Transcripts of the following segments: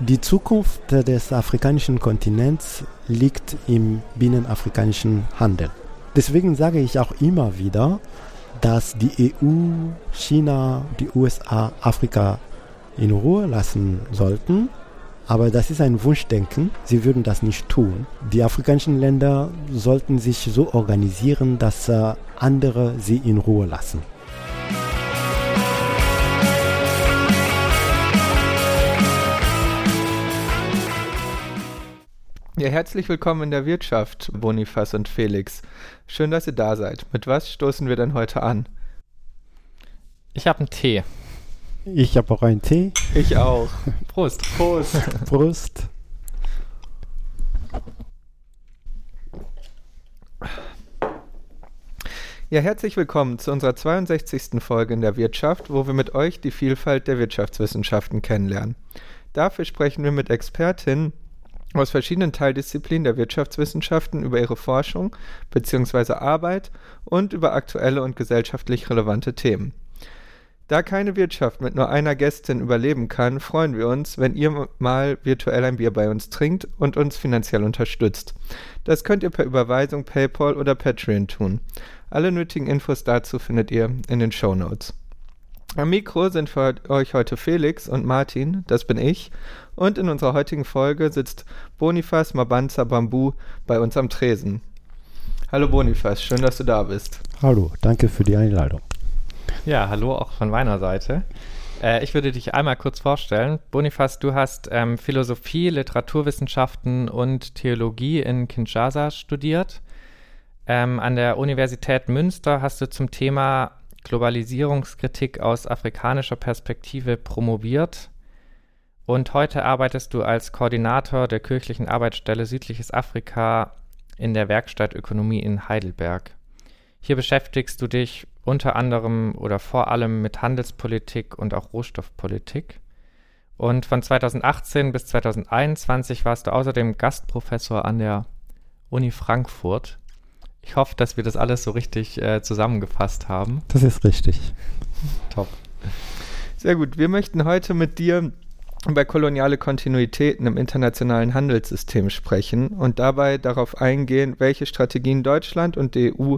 Die Zukunft des afrikanischen Kontinents liegt im binnenafrikanischen Handel. Deswegen sage ich auch immer wieder, dass die EU, China, die USA Afrika in Ruhe lassen sollten. Aber das ist ein Wunschdenken. Sie würden das nicht tun. Die afrikanischen Länder sollten sich so organisieren, dass äh, andere sie in Ruhe lassen. Ja, herzlich willkommen in der Wirtschaft, Bonifaz und Felix. Schön, dass ihr da seid. Mit was stoßen wir denn heute an? Ich habe einen Tee. Ich habe auch einen Tee. Ich auch. Prost. Prost. Prost. Ja, herzlich willkommen zu unserer 62. Folge in der Wirtschaft, wo wir mit euch die Vielfalt der Wirtschaftswissenschaften kennenlernen. Dafür sprechen wir mit Expertinnen aus verschiedenen Teildisziplinen der Wirtschaftswissenschaften über ihre Forschung bzw. Arbeit und über aktuelle und gesellschaftlich relevante Themen. Da keine Wirtschaft mit nur einer Gästin überleben kann, freuen wir uns, wenn ihr mal virtuell ein Bier bei uns trinkt und uns finanziell unterstützt. Das könnt ihr per Überweisung, PayPal oder Patreon tun. Alle nötigen Infos dazu findet ihr in den Show Notes. Am Mikro sind für euch heute Felix und Martin, das bin ich, und in unserer heutigen Folge sitzt Bonifaz Mabanza Bambu bei uns am Tresen. Hallo Bonifaz, schön, dass du da bist. Hallo, danke für die Einladung. Ja, hallo auch von meiner Seite. Äh, ich würde dich einmal kurz vorstellen. Bonifaz, du hast ähm, Philosophie, Literaturwissenschaften und Theologie in Kinshasa studiert. Ähm, an der Universität Münster hast du zum Thema Globalisierungskritik aus afrikanischer Perspektive promoviert und heute arbeitest du als Koordinator der kirchlichen Arbeitsstelle Südliches Afrika in der Werkstatt Ökonomie in Heidelberg. Hier beschäftigst du dich unter anderem oder vor allem mit Handelspolitik und auch Rohstoffpolitik. Und von 2018 bis 2021 warst du außerdem Gastprofessor an der Uni Frankfurt ich hoffe, dass wir das alles so richtig äh, zusammengefasst haben. Das ist richtig. Top. Sehr gut. Wir möchten heute mit dir über koloniale Kontinuitäten im internationalen Handelssystem sprechen und dabei darauf eingehen, welche Strategien Deutschland und die EU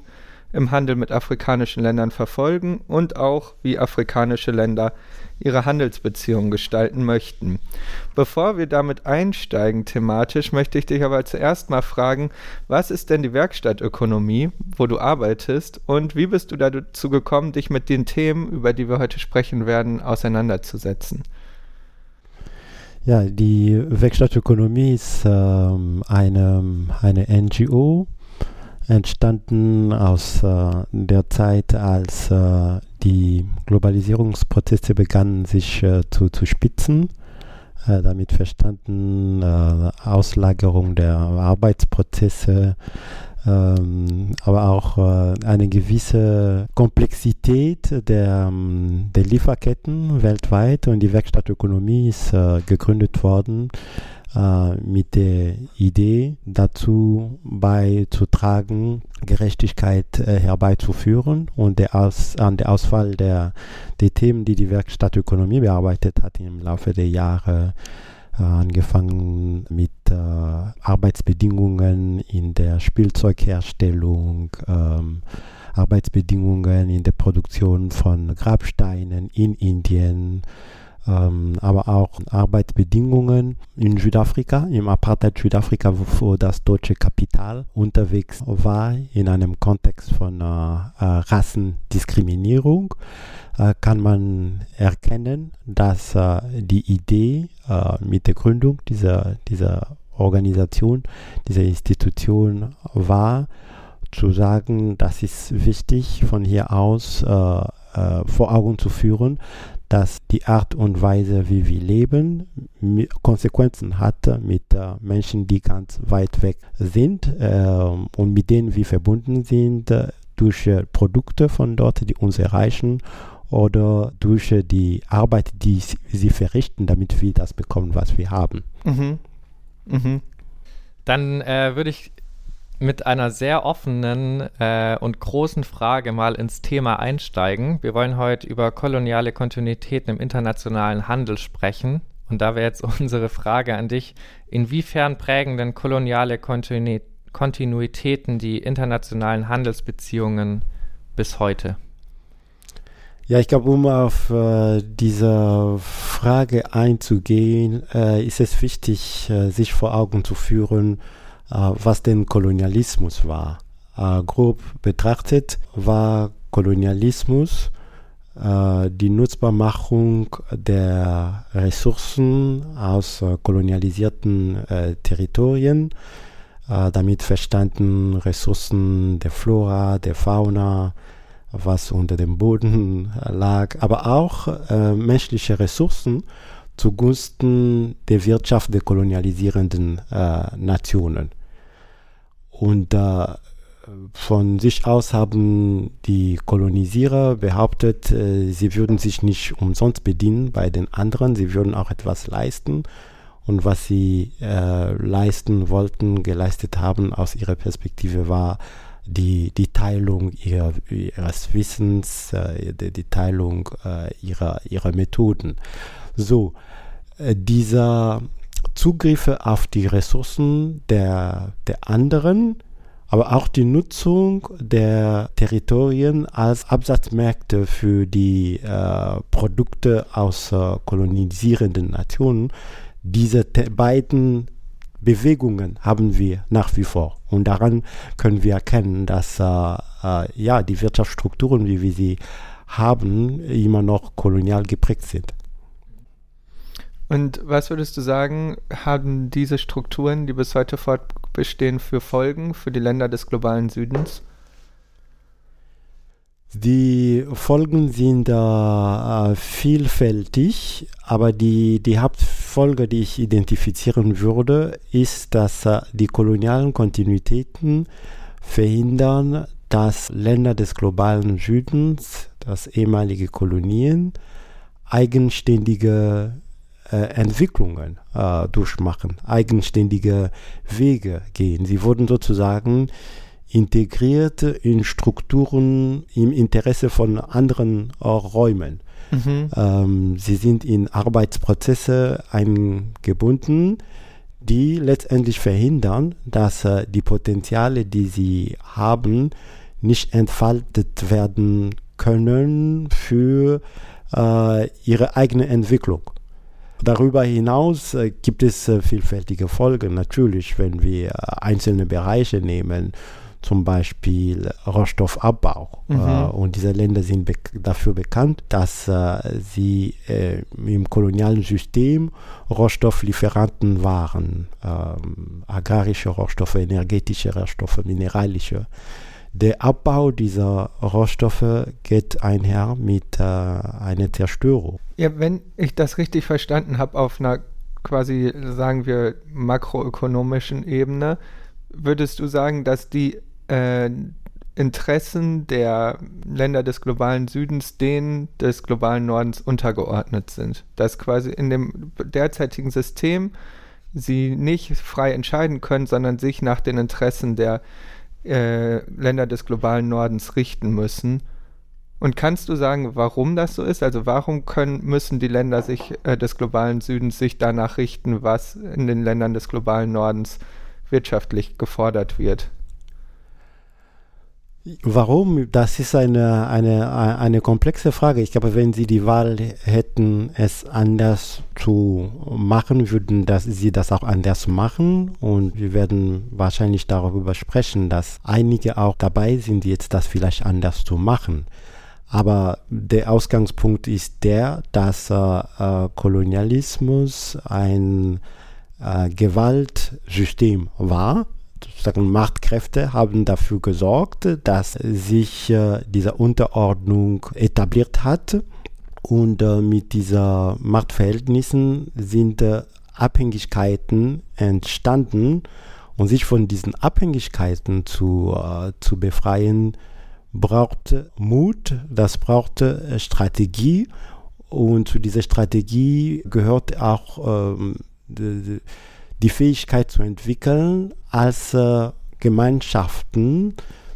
im Handel mit afrikanischen Ländern verfolgen und auch wie afrikanische Länder ihre Handelsbeziehungen gestalten möchten. Bevor wir damit einsteigen thematisch, möchte ich dich aber zuerst mal fragen, was ist denn die Werkstattökonomie, wo du arbeitest und wie bist du dazu gekommen, dich mit den Themen, über die wir heute sprechen werden, auseinanderzusetzen? Ja, die Werkstattökonomie ist ähm, eine, eine NGO, entstanden aus äh, der Zeit, als äh, die Globalisierungsprozesse begannen sich äh, zu, zu spitzen. Äh, damit verstanden äh, Auslagerung der Arbeitsprozesse, ähm, aber auch äh, eine gewisse Komplexität der, ähm, der Lieferketten weltweit und die Werkstattökonomie ist gegründet worden äh, mit der Idee dazu beizutragen, Gerechtigkeit äh, herbeizuführen und der Aus, an der Auswahl der, der Themen, die die Werkstattökonomie bearbeitet hat im Laufe der Jahre, äh, angefangen mit äh, Arbeitsbedingungen in der Spielzeugherstellung, ähm, Arbeitsbedingungen in der Produktion von Grabsteinen in Indien, ähm, aber auch Arbeitsbedingungen in Südafrika, im Apartheid Südafrika, wo das deutsche Kapital unterwegs war, in einem Kontext von äh, äh, Rassendiskriminierung, kann man erkennen, dass äh, die Idee äh, mit der Gründung dieser, dieser Organisation, dieser Institution war, zu sagen, das ist wichtig von hier aus äh, vor Augen zu führen, dass die Art und Weise, wie wir leben, Konsequenzen hat mit äh, Menschen, die ganz weit weg sind äh, und mit denen wir verbunden sind äh, durch äh, Produkte von dort, die uns erreichen oder durch äh, die Arbeit, die sie verrichten, damit wir das bekommen, was wir haben. Mhm. Mhm. Dann äh, würde ich mit einer sehr offenen äh, und großen Frage mal ins Thema einsteigen. Wir wollen heute über koloniale Kontinuitäten im internationalen Handel sprechen Und da wäre jetzt unsere Frage an dich, inwiefern prägen denn koloniale Kontinuitäten die internationalen Handelsbeziehungen bis heute? Ja, ich glaube, um auf äh, diese Frage einzugehen, äh, ist es wichtig, äh, sich vor Augen zu führen, äh, was denn Kolonialismus war. Äh, grob betrachtet war Kolonialismus äh, die Nutzbarmachung der Ressourcen aus kolonialisierten Territorien, damit verstanden Ressourcen der Flora, der Fauna, was unter dem Boden lag, aber auch äh, menschliche Ressourcen zugunsten der Wirtschaft der kolonialisierenden äh, Nationen. Und äh, von sich aus haben die Kolonisierer behauptet, äh, sie würden sich nicht umsonst bedienen bei den anderen, sie würden auch etwas leisten. Und was sie äh, leisten wollten, geleistet haben aus ihrer Perspektive war die, die Teilung ihrer, ihres Wissens, äh, die, die, Teilung äh, ihrer, ihrer Methoden. So, äh, dieser Zugriffe auf die Ressourcen der, der anderen, aber auch die Nutzung der Territorien als Absatzmärkte für die äh, Produkte aus kolonisierenden Nationen, diese beiden Bewegungen haben wir nach wie vor. Und daran können wir erkennen, dass äh, äh, ja, die Wirtschaftsstrukturen, wie wir sie haben, immer noch kolonial geprägt sind. Und was würdest du sagen, haben diese Strukturen, die bis heute fortbestehen, für Folgen für die Länder des globalen Südens? Die Folgen sind äh, vielfältig, aber die, die Hauptfolge, die ich identifizieren würde, ist, dass äh, die kolonialen Kontinuitäten verhindern, dass Länder des globalen Südens, das ehemalige Kolonien, eigenständige äh, Entwicklungen äh, durchmachen, eigenständige Wege gehen. Sie wurden sozusagen integriert in Strukturen im Interesse von anderen Räumen. Mhm. Ähm, sie sind in Arbeitsprozesse eingebunden, die letztendlich verhindern, dass äh, die Potenziale, die sie haben, nicht entfaltet werden können für äh, ihre eigene Entwicklung. Darüber hinaus äh, gibt es äh, vielfältige Folgen natürlich, wenn wir äh, einzelne Bereiche nehmen zum Beispiel Rohstoffabbau. Mhm. Äh, und diese Länder sind be dafür bekannt, dass äh, sie äh, im kolonialen System Rohstofflieferanten waren. Ähm, agrarische Rohstoffe, energetische Rohstoffe, mineralische. Der Abbau dieser Rohstoffe geht einher mit äh, einer Zerstörung. Ja, wenn ich das richtig verstanden habe, auf einer quasi, sagen wir, makroökonomischen Ebene, würdest du sagen, dass die äh, Interessen der Länder des globalen Südens denen des globalen Nordens untergeordnet sind. Dass quasi in dem derzeitigen System sie nicht frei entscheiden können, sondern sich nach den Interessen der äh, Länder des globalen Nordens richten müssen. Und kannst du sagen, warum das so ist? Also warum können, müssen die Länder sich, äh, des globalen Südens sich danach richten, was in den Ländern des globalen Nordens wirtschaftlich gefordert wird? Warum? Das ist eine, eine, eine komplexe Frage. Ich glaube, wenn Sie die Wahl hätten, es anders zu machen, würden dass Sie das auch anders machen. Und wir werden wahrscheinlich darüber sprechen, dass einige auch dabei sind, jetzt das vielleicht anders zu machen. Aber der Ausgangspunkt ist der, dass äh, äh Kolonialismus ein äh, Gewaltsystem war sozusagen Machtkräfte haben dafür gesorgt, dass sich äh, diese Unterordnung etabliert hat. Und äh, mit diesen Machtverhältnissen sind äh, Abhängigkeiten entstanden. Und sich von diesen Abhängigkeiten zu, zu befreien, braucht Mut, das braucht Strategie. Und zu dieser Strategie gehört auch ähm, die Fähigkeit zu entwickeln, als äh, Gemeinschaften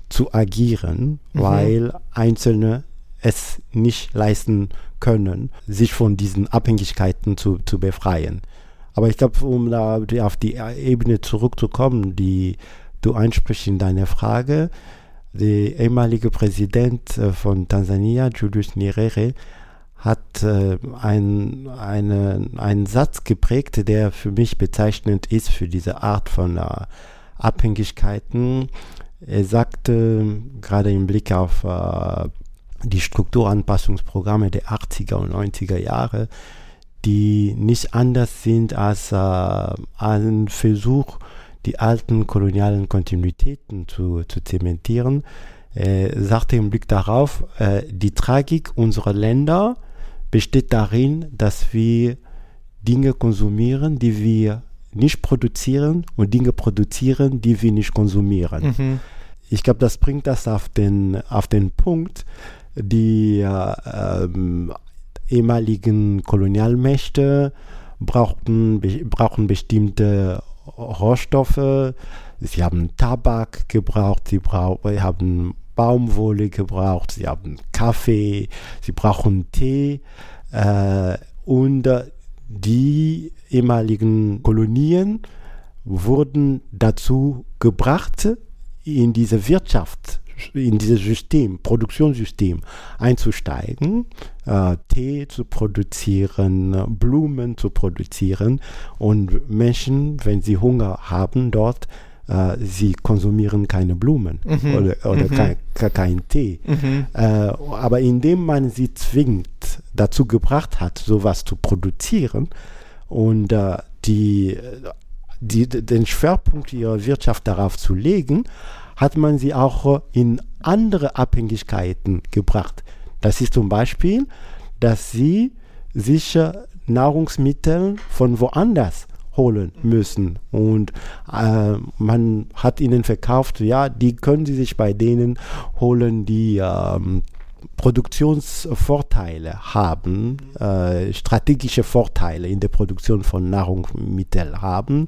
zu agieren, mhm. weil Einzelne es nicht leisten können, sich von diesen Abhängigkeiten zu, zu befreien. Aber ich glaube, um da auf die Ebene zurückzukommen, die du ansprichst in deiner Frage, der ehemalige Präsident äh, von Tansania, Julius Nyerere, hat äh, ein, eine, einen Satz geprägt, der für mich bezeichnend ist für diese Art von äh, Abhängigkeiten. Er sagte, gerade im Blick auf äh, die Strukturanpassungsprogramme der 80er und 90er Jahre, die nicht anders sind als äh, ein Versuch, die alten kolonialen Kontinuitäten zu, zu zementieren, äh, sagte im Blick darauf, äh, die Tragik unserer Länder besteht darin, dass wir Dinge konsumieren, die wir nicht produzieren und Dinge produzieren, die wir nicht konsumieren. Mhm. Ich glaube, das bringt das auf den, auf den Punkt, die äh, ähm, ehemaligen Kolonialmächte brauchten, be brauchen bestimmte Rohstoffe. Sie haben Tabak gebraucht, sie brauch, haben Baumwolle gebraucht, sie haben Kaffee, sie brauchen Tee. Äh, und äh, die ehemaligen Kolonien wurden dazu gebracht, in diese Wirtschaft, in dieses System, Produktionssystem einzusteigen, äh, Tee zu produzieren, Blumen zu produzieren und Menschen, wenn sie Hunger haben dort, äh, sie konsumieren keine Blumen mhm. oder, oder mhm. kein, kein, Tee. Mhm. Äh, aber indem man sie zwingt, dazu gebracht hat, sowas zu produzieren und äh, die, die, den Schwerpunkt ihrer Wirtschaft darauf zu legen, hat man sie auch in andere Abhängigkeiten gebracht. Das ist zum Beispiel, dass sie sich Nahrungsmittel von woanders holen müssen. Und äh, man hat ihnen verkauft, ja, die können sie sich bei denen holen, die ähm, Produktionsvorteile haben, äh, strategische Vorteile in der Produktion von Nahrungsmitteln haben.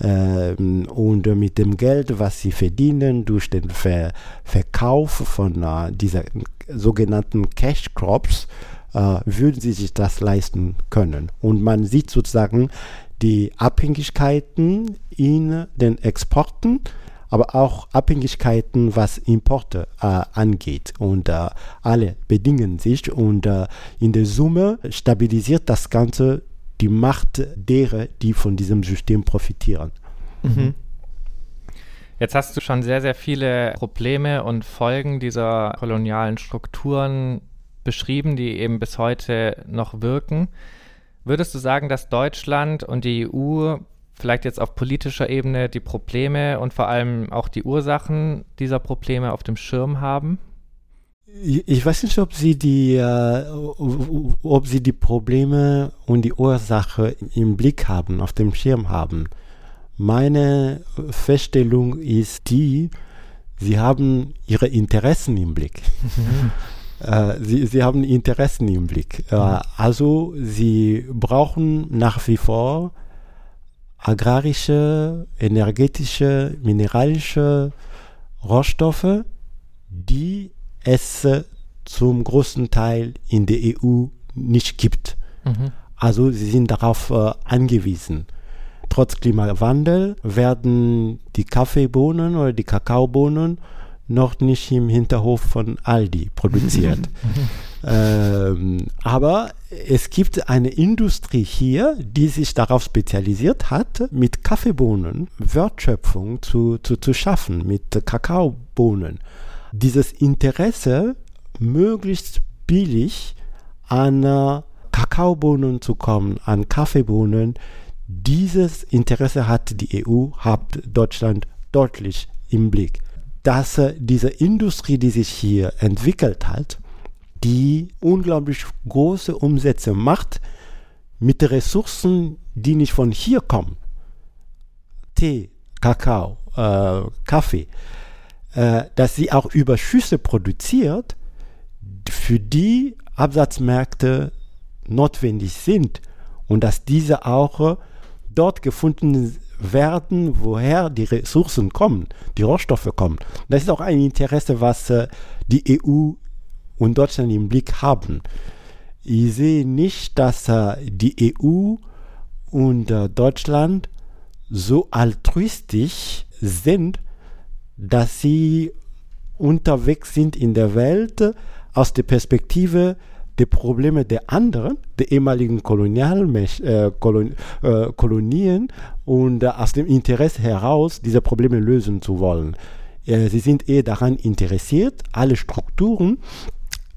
Äh, und mit dem Geld, was sie verdienen durch den Ver Verkauf von äh, dieser sogenannten Cash Crops, äh, würden sie sich das leisten können. Und man sieht sozusagen die Abhängigkeiten in den Exporten, aber auch Abhängigkeiten, was Importe äh, angeht. Und äh, alle bedingen sich und äh, in der Summe stabilisiert das Ganze die Macht derer, die von diesem System profitieren. Mhm. Jetzt hast du schon sehr, sehr viele Probleme und Folgen dieser kolonialen Strukturen beschrieben, die eben bis heute noch wirken. Würdest du sagen, dass Deutschland und die EU vielleicht jetzt auf politischer Ebene die Probleme und vor allem auch die Ursachen dieser Probleme auf dem Schirm haben? Ich weiß nicht, ob sie die, äh, ob sie die Probleme und die Ursache im Blick haben, auf dem Schirm haben. Meine Feststellung ist die, sie haben ihre Interessen im Blick. Äh, sie, sie haben Interessen im Blick. Äh, mhm. also sie brauchen nach wie vor agrarische, energetische, mineralische Rohstoffe, die es zum großen Teil in der EU nicht gibt. Mhm. Also sie sind darauf äh, angewiesen. Trotz Klimawandel werden die Kaffeebohnen oder die Kakaobohnen noch nicht im Hinterhof von Aldi produziert. ähm, aber es gibt eine Industrie hier, die sich darauf spezialisiert hat, mit Kaffeebohnen Wertschöpfung zu, zu, zu schaffen, mit Kakaobohnen. Dieses Interesse, möglichst billig an äh, Kakaobohnen zu kommen, an Kaffeebohnen, dieses Interesse hat die EU, hat Deutschland deutlich im Blick dass diese Industrie, die sich hier entwickelt hat, die unglaublich große Umsätze macht mit Ressourcen, die nicht von hier kommen. Tee, Kakao, äh, Kaffee, äh, dass sie auch Überschüsse produziert, für die Absatzmärkte notwendig sind und dass diese auch dort gefunden werden, woher die Ressourcen kommen, die Rohstoffe kommen. Das ist auch ein Interesse, was äh, die EU und Deutschland im Blick haben. Ich sehe nicht, dass äh, die EU und äh, Deutschland so altruistisch sind, dass sie unterwegs sind in der Welt aus der Perspektive der Probleme der anderen, der ehemaligen Kolonial äh, Kolon äh, Kolonien und äh, aus dem Interesse heraus diese Probleme lösen zu wollen. Äh, sie sind eher daran interessiert, alle Strukturen,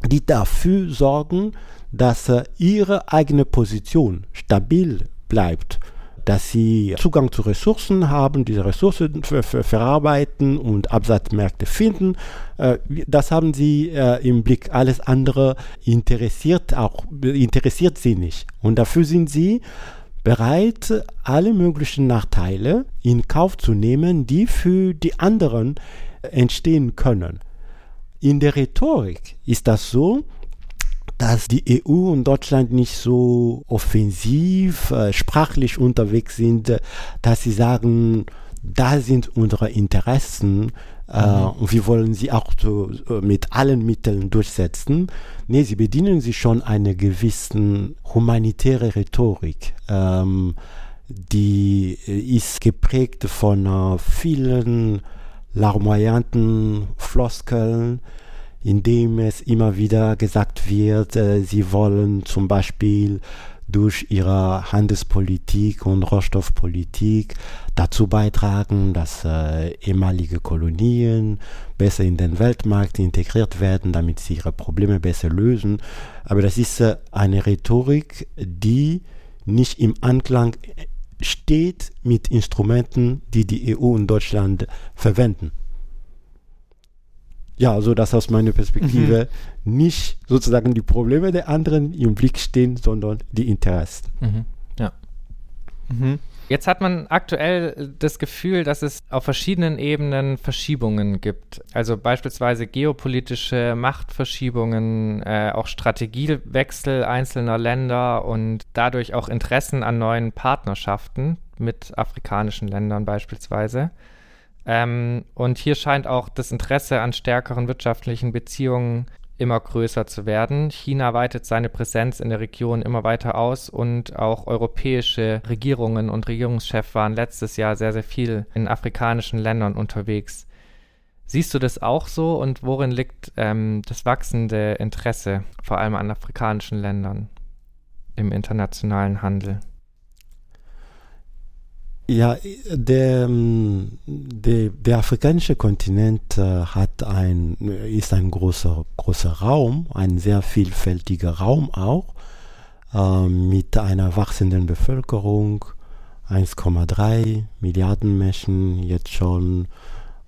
die dafür sorgen, dass äh, ihre eigene Position stabil bleibt dass sie Zugang zu Ressourcen haben, diese Ressourcen ver ver verarbeiten und Absatzmärkte finden. Äh, das haben sie äh, im Blick. Alles andere interessiert auch interessiert sie nicht. Und dafür sind sie bereit, alle möglichen Nachteile in Kauf zu nehmen, die für die anderen entstehen können. In der Rhetorik ist das so, dass die EU und Deutschland nicht so offensiv, äh, sprachlich unterwegs sind, äh, dass sie sagen, da sind unsere Interessen äh, mhm. und wir wollen sie auch so, äh, mit allen Mitteln durchsetzen. Nee, sie bedienen sich schon einer gewissen humanitäre Rhetorik. Ähm, die ist geprägt von äh, vielen larmoyanten Floskeln, indem es immer wieder gesagt wird, äh, sie wollen zum Beispiel durch ihre Handelspolitik und Rohstoffpolitik dazu beitragen, dass äh, ehemalige Kolonien besser in den Weltmarkt integriert werden, damit sie ihre Probleme besser lösen. Aber das ist äh, eine Rhetorik, die nicht im Anklang steht mit Instrumenten, die die EU und Deutschland verwenden ja, so dass aus meiner Perspektive mhm. nicht sozusagen die Probleme der anderen im Blick stehen, sondern die Interessen. Mhm. Ja. Mhm. Jetzt hat man aktuell das Gefühl, dass es auf verschiedenen Ebenen Verschiebungen gibt. Also beispielsweise geopolitische Machtverschiebungen, äh, auch Strategiewechsel einzelner Länder und dadurch auch Interessen an neuen Partnerschaften mit afrikanischen Ländern beispielsweise. Ähm, und hier scheint auch das Interesse an stärkeren wirtschaftlichen Beziehungen immer größer zu werden. China weitet seine Präsenz in der Region immer weiter aus und auch europäische Regierungen und Regierungschefs waren letztes Jahr sehr, sehr viel in afrikanischen Ländern unterwegs. Siehst du das auch so und worin liegt ähm, das wachsende Interesse vor allem an afrikanischen Ländern im internationalen Handel? Ja, der, der, der afrikanische Kontinent äh, hat ein, ist ein großer, großer Raum, ein sehr vielfältiger Raum auch, äh, mit einer wachsenden Bevölkerung, 1,3 Milliarden Menschen jetzt schon.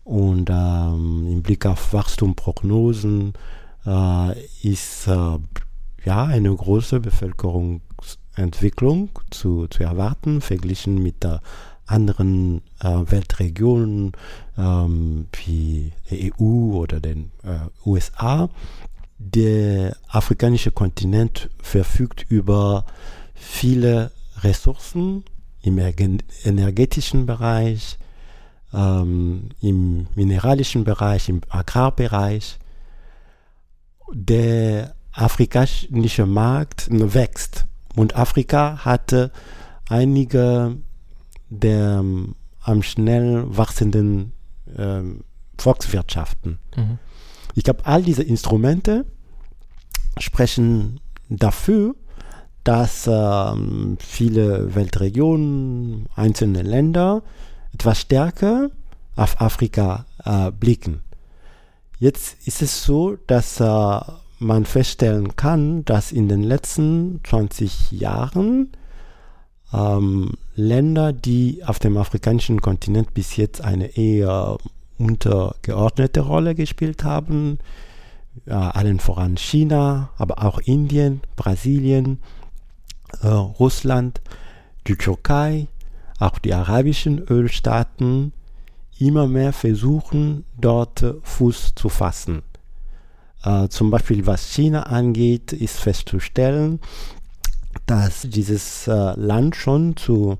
Und ähm, im Blick auf Wachstumprognosen äh, ist äh, ja eine große Bevölkerungsentwicklung zu, zu erwarten, verglichen mit der anderen äh, Weltregionen ähm, wie der EU oder den äh, USA. Der afrikanische Kontinent verfügt über viele Ressourcen im energetischen Bereich, ähm, im mineralischen Bereich, im Agrarbereich. Der afrikanische Markt wächst und Afrika hatte einige der ähm, am schnell wachsenden ähm, Volkswirtschaften. Mhm. Ich glaube, all diese Instrumente sprechen dafür, dass ähm, viele Weltregionen, einzelne Länder etwas stärker auf Afrika äh, blicken. Jetzt ist es so, dass äh, man feststellen kann, dass in den letzten 20 Jahren ähm, Länder, die auf dem afrikanischen Kontinent bis jetzt eine eher untergeordnete Rolle gespielt haben, äh, allen voran China, aber auch Indien, Brasilien, äh, Russland, die Türkei, auch die arabischen Ölstaaten, immer mehr versuchen, dort Fuß zu fassen. Äh, zum Beispiel was China angeht, ist festzustellen, dass dieses äh, Land schon zu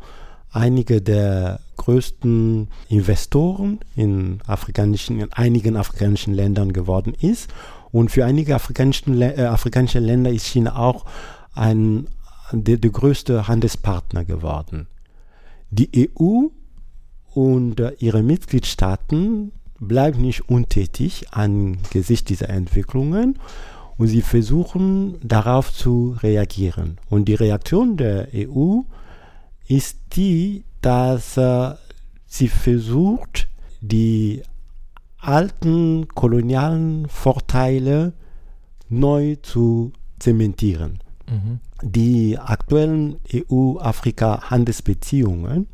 einige der größten Investoren in afrikanischen, in einigen afrikanischen Ländern geworden ist Und für einige afrikanische, äh, afrikanische Länder ist China auch ein, der, der größte Handelspartner geworden. Die EU und äh, ihre Mitgliedstaaten bleiben nicht untätig angesichts dieser Entwicklungen und sie versuchen darauf zu reagieren. Und die Reaktion der EU ist die, dass äh, sie versucht, die alten kolonialen Vorteile neu zu zementieren. Mhm. Die aktuellen EU-Afrika-Handelsbeziehungen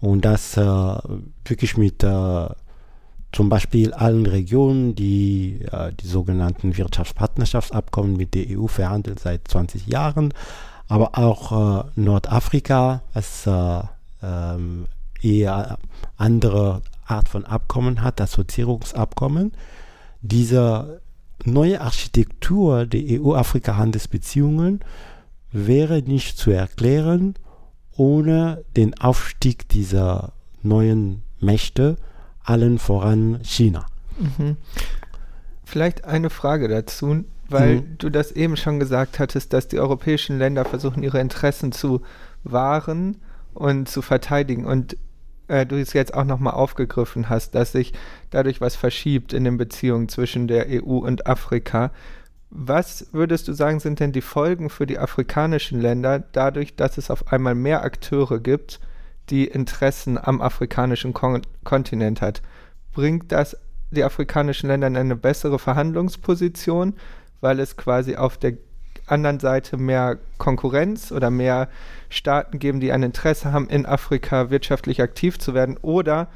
und das äh, wirklich mit äh, zum Beispiel allen Regionen, die äh, die sogenannten Wirtschaftspartnerschaftsabkommen mit der EU verhandeln seit 20 Jahren, aber auch äh, Nordafrika, was äh, ähm, eher andere Art von Abkommen hat, Assoziierungsabkommen. Diese neue Architektur der EU-Afrika-Handelsbeziehungen wäre nicht zu erklären ohne den Aufstieg dieser neuen Mächte, allen voran China. Mhm. Vielleicht eine Frage dazu, weil mhm. du das eben schon gesagt hattest, dass die europäischen Länder versuchen, ihre Interessen zu wahren und zu verteidigen. Und äh, du es jetzt auch nochmal aufgegriffen hast, dass sich dadurch was verschiebt in den Beziehungen zwischen der EU und Afrika. Was würdest du sagen, sind denn die Folgen für die afrikanischen Länder dadurch, dass es auf einmal mehr Akteure gibt, die Interessen am afrikanischen Kon Kontinent hat? Bringt das die afrikanischen Länder in eine bessere Verhandlungsposition, weil es quasi auf der anderen Seite mehr Konkurrenz oder mehr Staaten geben, die ein Interesse haben, in Afrika wirtschaftlich aktiv zu werden? Oder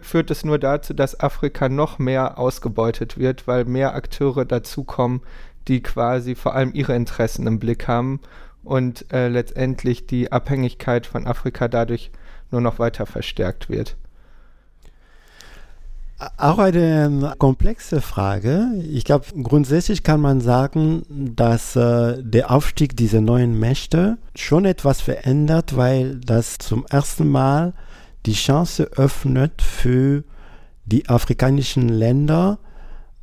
führt es nur dazu, dass Afrika noch mehr ausgebeutet wird, weil mehr Akteure dazukommen, die quasi vor allem ihre Interessen im Blick haben und äh, letztendlich die Abhängigkeit von Afrika dadurch nur noch weiter verstärkt wird? Auch eine komplexe Frage. Ich glaube, grundsätzlich kann man sagen, dass äh, der Aufstieg dieser neuen Mächte schon etwas verändert, weil das zum ersten Mal die Chance öffnet für die afrikanischen Länder,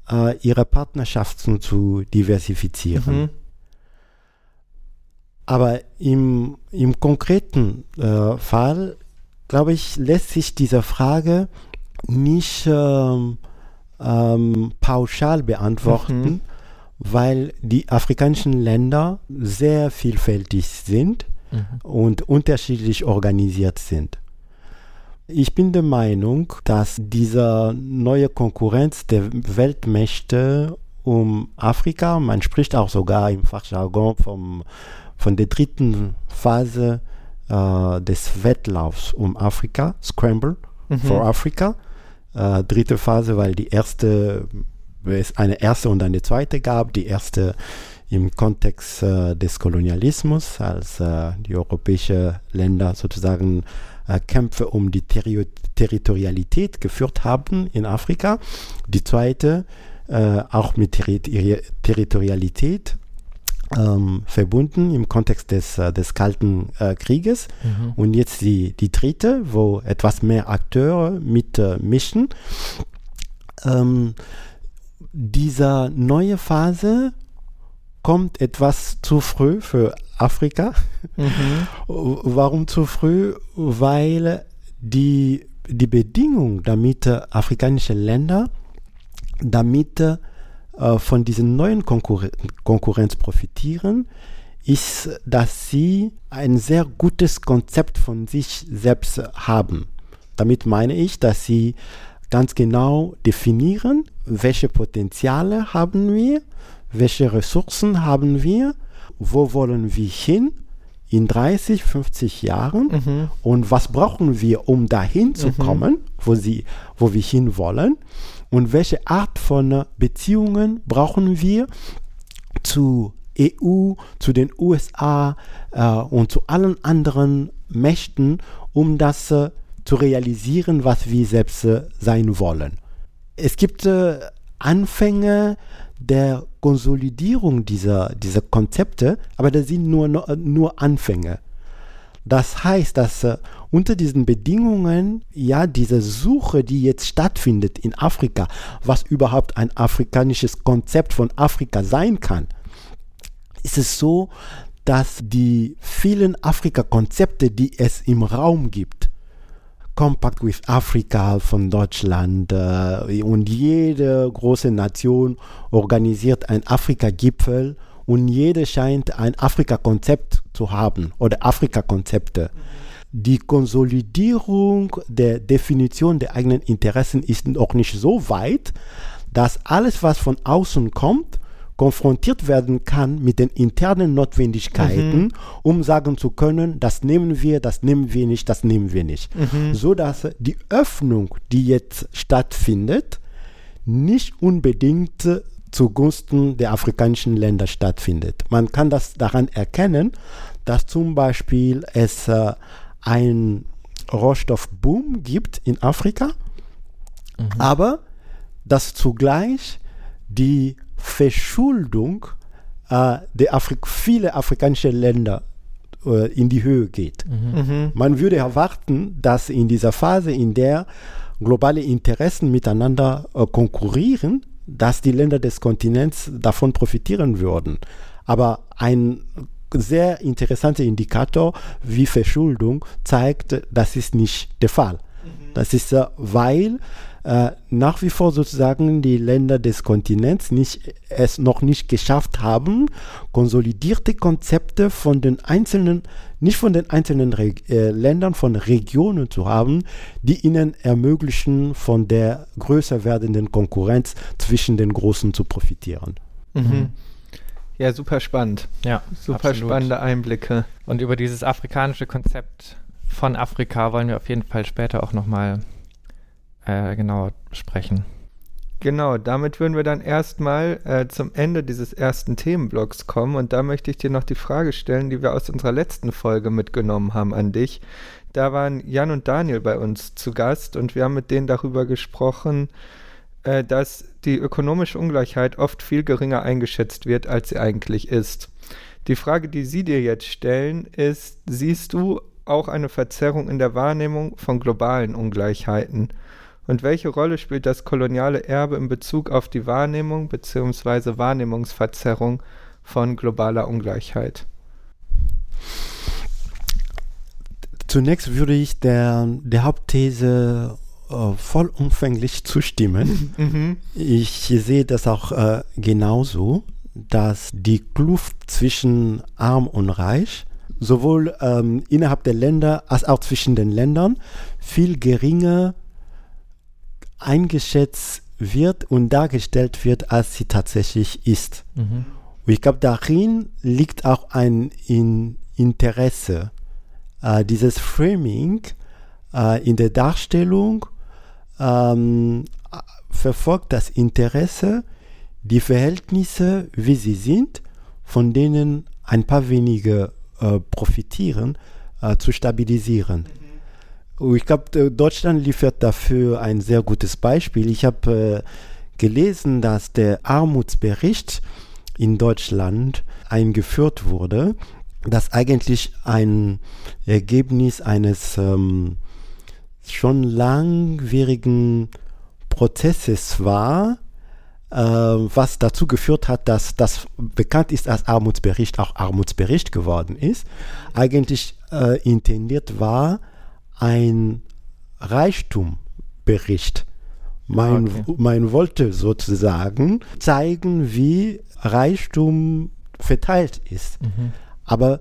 äh, ihre Partnerschaften zu diversifizieren. Mhm. Aber im, im konkreten äh, Fall, glaube ich, lässt sich diese Frage nicht ähm, ähm, pauschal beantworten, mhm. weil die afrikanischen Länder sehr vielfältig sind mhm. und unterschiedlich organisiert sind. Ich bin der Meinung, dass diese neue Konkurrenz der Weltmächte um Afrika, man spricht auch sogar im Fachjargon vom, von der dritten Phase äh, des Wettlaufs um Afrika, Scramble mhm. for Africa, äh, dritte Phase, weil die erste, es eine erste und eine zweite gab. Die erste im Kontext äh, des Kolonialismus, als äh, die europäischen Länder sozusagen äh, Kämpfe um die Terri Territorialität geführt haben in Afrika. Die zweite äh, auch mit Terri Territorialität ähm, verbunden im Kontext des, äh, des Kalten äh, Krieges. Mhm. Und jetzt die, die dritte, wo etwas mehr Akteure mitmischen. Äh, ähm, diese neue Phase kommt etwas zu früh für Afrika. Mhm. Warum zu früh? Weil die, die Bedingung, damit afrikanische Länder damit äh, von diesen neuen Konkurren Konkurrenz profitieren, ist, dass sie ein sehr gutes Konzept von sich selbst haben. Damit meine ich, dass sie ganz genau definieren, welche Potenziale haben wir, welche Ressourcen haben wir, wo wollen wir hin in 30, 50 Jahren mhm. und was brauchen wir, um dahin zu mhm. kommen, wo, sie, wo wir hin wollen und welche Art von Beziehungen brauchen wir zu EU, zu den USA äh, und zu allen anderen Mächten, um das äh, zu realisieren, was wir selbst äh, sein wollen. Es gibt äh, Anfänge der Konsolidierung dieser, dieser Konzepte, aber das sind nur, nur Anfänge. Das heißt, dass äh, unter diesen Bedingungen, ja, diese Suche, die jetzt stattfindet in Afrika, was überhaupt ein afrikanisches Konzept von Afrika sein kann, ist es so, dass die vielen Afrika-Konzepte, die es im Raum gibt, Compact with Africa von Deutschland äh, und jede große Nation organisiert einen Afrika-Gipfel und jede scheint ein Afrika-Konzept zu haben oder Afrika-Konzepte. Die Konsolidierung der Definition der eigenen Interessen ist noch nicht so weit, dass alles, was von außen kommt, konfrontiert werden kann mit den internen Notwendigkeiten, mhm. um sagen zu können, das nehmen wir, das nehmen wir nicht, das nehmen wir nicht. Mhm. So dass die Öffnung, die jetzt stattfindet, nicht unbedingt zugunsten der afrikanischen Länder stattfindet. Man kann das daran erkennen, dass zum Beispiel es äh, ein Rohstoffboom gibt in Afrika, mhm. aber dass zugleich die Verschuldung äh, der Afri viele afrikanische Länder äh, in die Höhe geht. Mhm. mhm. Man würde erwarten, dass in dieser Phase, in der globale Interessen miteinander äh, konkurrieren, dass die Länder des Kontinents davon profitieren würden. Aber ein sehr interessanter Indikator wie Verschuldung zeigt, das ist nicht der Fall. Mhm. Das ist, äh, weil äh, nach wie vor sozusagen die Länder des Kontinents nicht, es noch nicht geschafft haben, konsolidierte Konzepte von den einzelnen, nicht von den einzelnen Re äh, Ländern, von Regionen zu haben, die ihnen ermöglichen, von der größer werdenden Konkurrenz zwischen den Großen zu profitieren. Mhm. Ja, super spannend. Ja, super absolut. spannende Einblicke. Und über dieses afrikanische Konzept von Afrika wollen wir auf jeden Fall später auch nochmal äh, genauer sprechen. Genau, damit würden wir dann erstmal äh, zum Ende dieses ersten Themenblocks kommen und da möchte ich dir noch die Frage stellen, die wir aus unserer letzten Folge mitgenommen haben an dich. Da waren Jan und Daniel bei uns zu Gast und wir haben mit denen darüber gesprochen, äh, dass die ökonomische Ungleichheit oft viel geringer eingeschätzt wird, als sie eigentlich ist. Die Frage, die sie dir jetzt stellen, ist, siehst du auch eine Verzerrung in der Wahrnehmung von globalen Ungleichheiten? Und welche Rolle spielt das koloniale Erbe in Bezug auf die Wahrnehmung bzw. Wahrnehmungsverzerrung von globaler Ungleichheit? Zunächst würde ich der, der Hauptthese äh, vollumfänglich zustimmen. Mhm. Ich sehe das auch äh, genauso, dass die Kluft zwischen arm und reich sowohl ähm, innerhalb der Länder als auch zwischen den Ländern viel geringer eingeschätzt wird und dargestellt wird, als sie tatsächlich ist. Mhm. Und ich glaube, darin liegt auch ein in Interesse. Äh, dieses Framing äh, in der Darstellung ähm, verfolgt das Interesse, die Verhältnisse, wie sie sind, von denen ein paar wenige äh, profitieren, äh, zu stabilisieren. Mhm. Ich glaube, Deutschland liefert dafür ein sehr gutes Beispiel. Ich habe äh, gelesen, dass der Armutsbericht in Deutschland eingeführt wurde, das eigentlich ein Ergebnis eines ähm, schon langwierigen Prozesses war, äh, was dazu geführt hat, dass das bekannt ist als Armutsbericht auch Armutsbericht geworden ist, eigentlich äh, intendiert war, ein Reichtumbericht. Man, okay. man wollte sozusagen zeigen, wie Reichtum verteilt ist. Mhm. Aber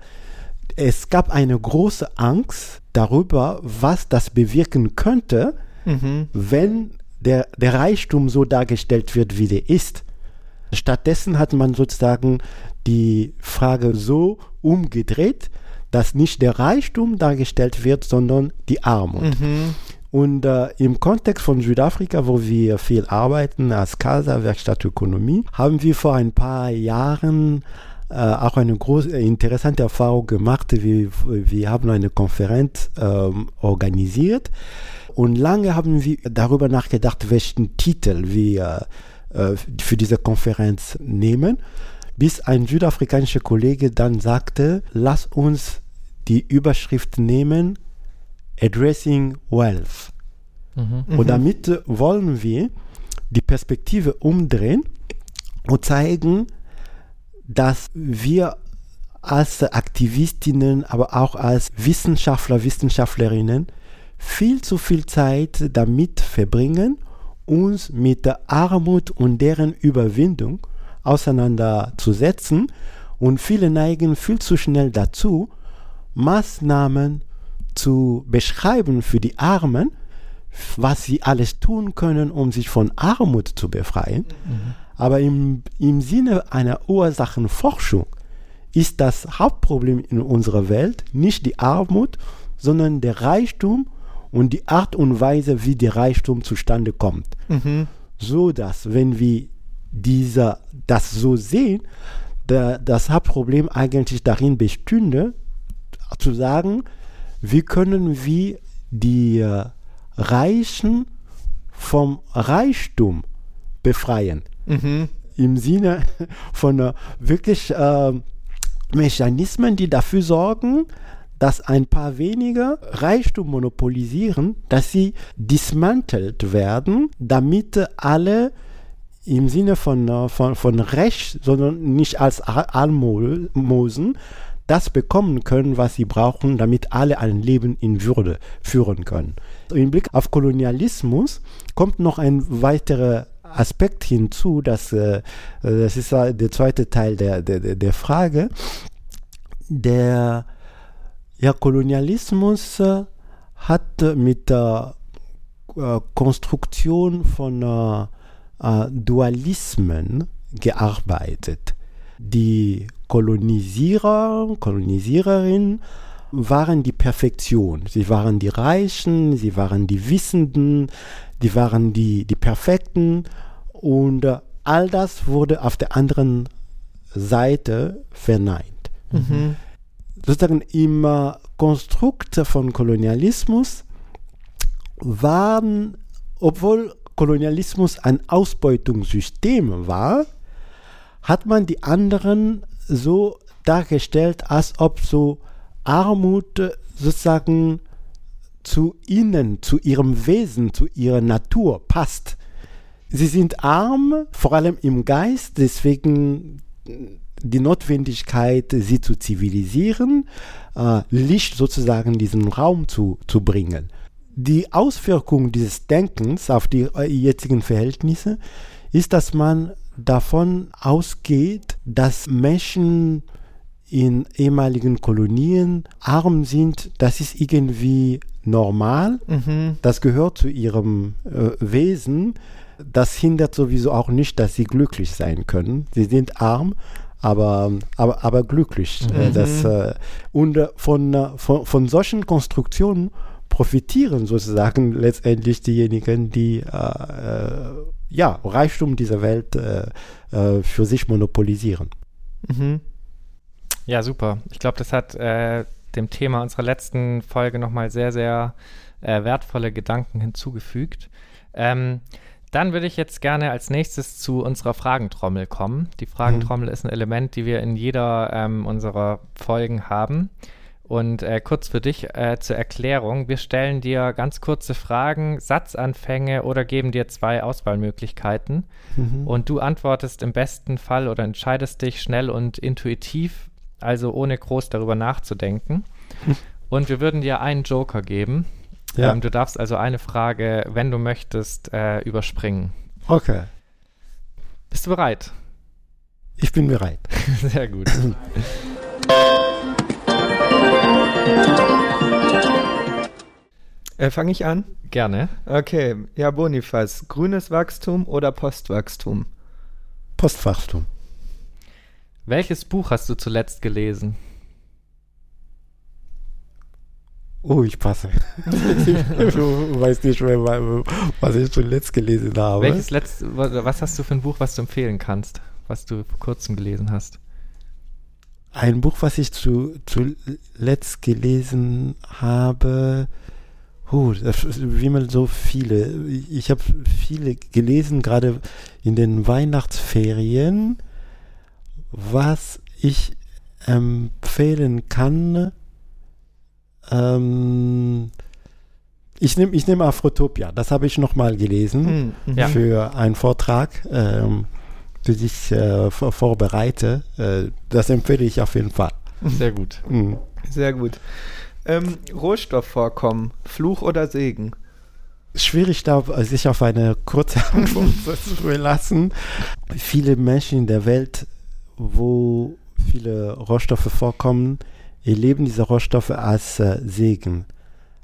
es gab eine große Angst darüber, was das bewirken könnte, mhm. wenn der, der Reichtum so dargestellt wird, wie der ist. Stattdessen hat man sozusagen die Frage so umgedreht, dass nicht der Reichtum dargestellt wird, sondern die Armut. Mhm. Und äh, im Kontext von Südafrika, wo wir viel arbeiten als CASA, Werkstatt Ökonomie, haben wir vor ein paar Jahren auch eine große, interessante Erfahrung gemacht. Wir, wir haben eine Konferenz ähm, organisiert und lange haben wir darüber nachgedacht, welchen Titel wir äh, für diese Konferenz nehmen bis ein südafrikanischer Kollege dann sagte, lass uns die Überschrift nehmen, Addressing Wealth. Mhm. Und damit äh, wollen wir die Perspektive umdrehen und zeigen, dass wir als Aktivistinnen, aber auch als Wissenschaftler, Wissenschaftlerinnen viel zu viel Zeit damit verbringen, uns mit der Armut und deren Überwindung auseinanderzusetzen. Und viele neigen viel zu schnell dazu, Maßnahmen zu beschreiben für die Armen, was sie alles tun können, um sich von Armut zu befreien. Aber im, im Sinne einer Ursachenforschung ist das Hauptproblem in unserer Welt nicht die Armut, sondern der Reichtum und die Art und Weise, wie der Reichtum zustande kommt. Mhm. So dass, wenn wir dieser, das so sehen, da, das Hauptproblem eigentlich darin bestünde, zu sagen, wie können wir die äh, Reichen vom Reichtum befreien. Mhm. Im Sinne von äh, wirklich äh, Mechanismen, die dafür sorgen, dass ein paar weniger Reichtum monopolisieren, dass sie dismantelt werden, damit alle im Sinne von, äh, von, von Recht, sondern nicht als Al- Almosen, das bekommen können, was sie brauchen, damit alle ein Leben in Würde führen können. Im Blick auf Kolonialismus kommt noch ein weiterer Aspekt hinzu, dass, äh, das ist der zweite Teil der, der, der- Frage. Der ja, Kolonialismus äh, hat äh, mit der äh, Konstruktion von Dualismen gearbeitet. Die Kolonisierer, Kolonisiererinnen waren die Perfektion. Sie waren die Reichen, sie waren die Wissenden, die waren die, die Perfekten und äh, all das wurde auf der anderen Seite verneint Mhm. sozusagen im äh, Konstrukt von Kolonialismus waren, obwohl Kolonialismus ein Ausbeutungssystem war, hat man die anderen so dargestellt, als ob so Armut äh, sozusagen zu ihnen, zu ihrem Wesen, zu ihrer Natur passt. Sie sind arm, vor allem im Geist, deswegen die Notwendigkeit, sie zu zivilisieren, äh, Licht sozusagen in diesen Raum zu, zu bringen. Die Auswirkung dieses Denkens auf die äh, jetzigen Verhältnisse ist, dass man davon ausgeht, dass Menschen in ehemaligen Kolonien arm sind. Das ist irgendwie normal. Mhm. Das gehört zu ihrem äh, Wesen. Das hindert sowieso auch nicht, dass sie glücklich sein können. Sie sind arm, aber, aber, aber glücklich. Äh, Mhm. Das, äh, und äh, von, von, von solchen Konstruktionen profitieren sozusagen letztendlich diejenigen, die äh, ja, Reichtum dieser Welt äh, äh, für sich monopolisieren. Mhm. Ja, super. Ich glaube, das hat dem Thema unserer letzten Folge nochmal sehr, sehr wertvolle Gedanken hinzugefügt. Ähm, dann würde ich jetzt gerne als nächstes zu unserer Fragentrommel kommen. Die Fragentrommel ist ein Element, die wir in jeder ähm, unserer Folgen haben. Und äh, kurz für dich äh, zur Erklärung. Wir stellen dir ganz kurze Fragen, Satzanfänge oder geben dir zwei Auswahlmöglichkeiten. Und du antwortest im besten Fall oder entscheidest dich schnell und intuitiv, also ohne groß darüber nachzudenken. Und wir würden dir einen Joker geben. Ja. Ähm, du darfst also eine Frage, wenn du möchtest, äh, überspringen. Okay, Bist du bereit? ich bin bereit. Sehr gut. Äh, Fange ich an? Gerne. Okay, ja, Bonifaz. Grünes Wachstum oder Postwachstum? Postwachstum. Welches Buch hast du zuletzt gelesen? Oh, ich passe. du weißt nicht mehr, wa- was ich zuletzt gelesen habe. Welches letzt, wa- was hast du für ein Buch, was du empfehlen kannst, was du vor kurzem gelesen hast? Ein Buch, was ich zu, zuletzt gelesen habe, oh, wie mal so viele. Ich habe viele gelesen, gerade in den Weihnachtsferien. Was ich empfehlen kann, ähm, Ich nehme ich nehm Afrotopia, das habe ich nochmal gelesen Hm, mhm. Ja. für einen Vortrag, ähm, den ich äh, vor- vorbereite. Äh, das empfehle ich auf jeden Fall. Sehr gut. Mhm. Sehr gut. Ähm, Rohstoffvorkommen, Fluch oder Segen? Schwierig, da sich auf eine kurze Antwort zu verlassen. Viele Menschen in der Welt, wo viele Rohstoffe vorkommen, erleben diese Rohstoffe als äh, Segen,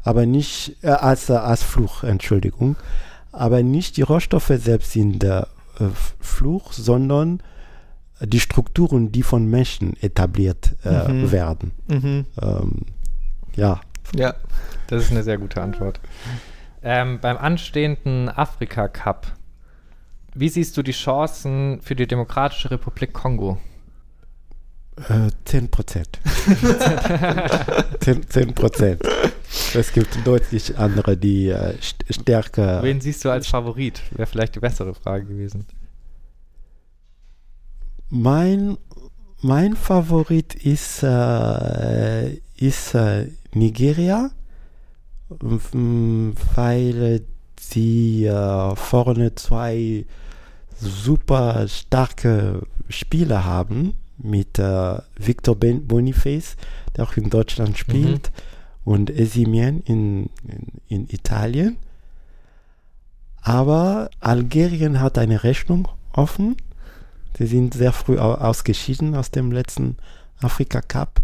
aber nicht äh, als, äh, als Fluch, Entschuldigung. Aber nicht die Rohstoffe selbst sind der äh, Fluch, sondern die Strukturen, die von Menschen etabliert äh, Mhm. werden. Mhm. Ähm, ja, Ja. Das ist eine sehr gute Antwort. Ähm, beim anstehenden Afrika-Cup, wie siehst du die Chancen für die Demokratische Republik Kongo? Äh, 10 Prozent. 10, 10 Prozent. Es gibt deutlich andere, die äh, st stärker. Wen siehst du als Favorit? Wäre vielleicht die bessere Frage gewesen. Mein, mein Favorit ist, äh, ist äh, Nigeria, weil sie äh, vorne zwei super starke Spieler haben mit äh, Victor ben Boniface, der auch in Deutschland spielt, und Esimien in, in, in Italien. Aber Algerien hat eine Rechnung offen. Sie sind sehr früh au- ausgeschieden aus dem letzten Afrika Cup.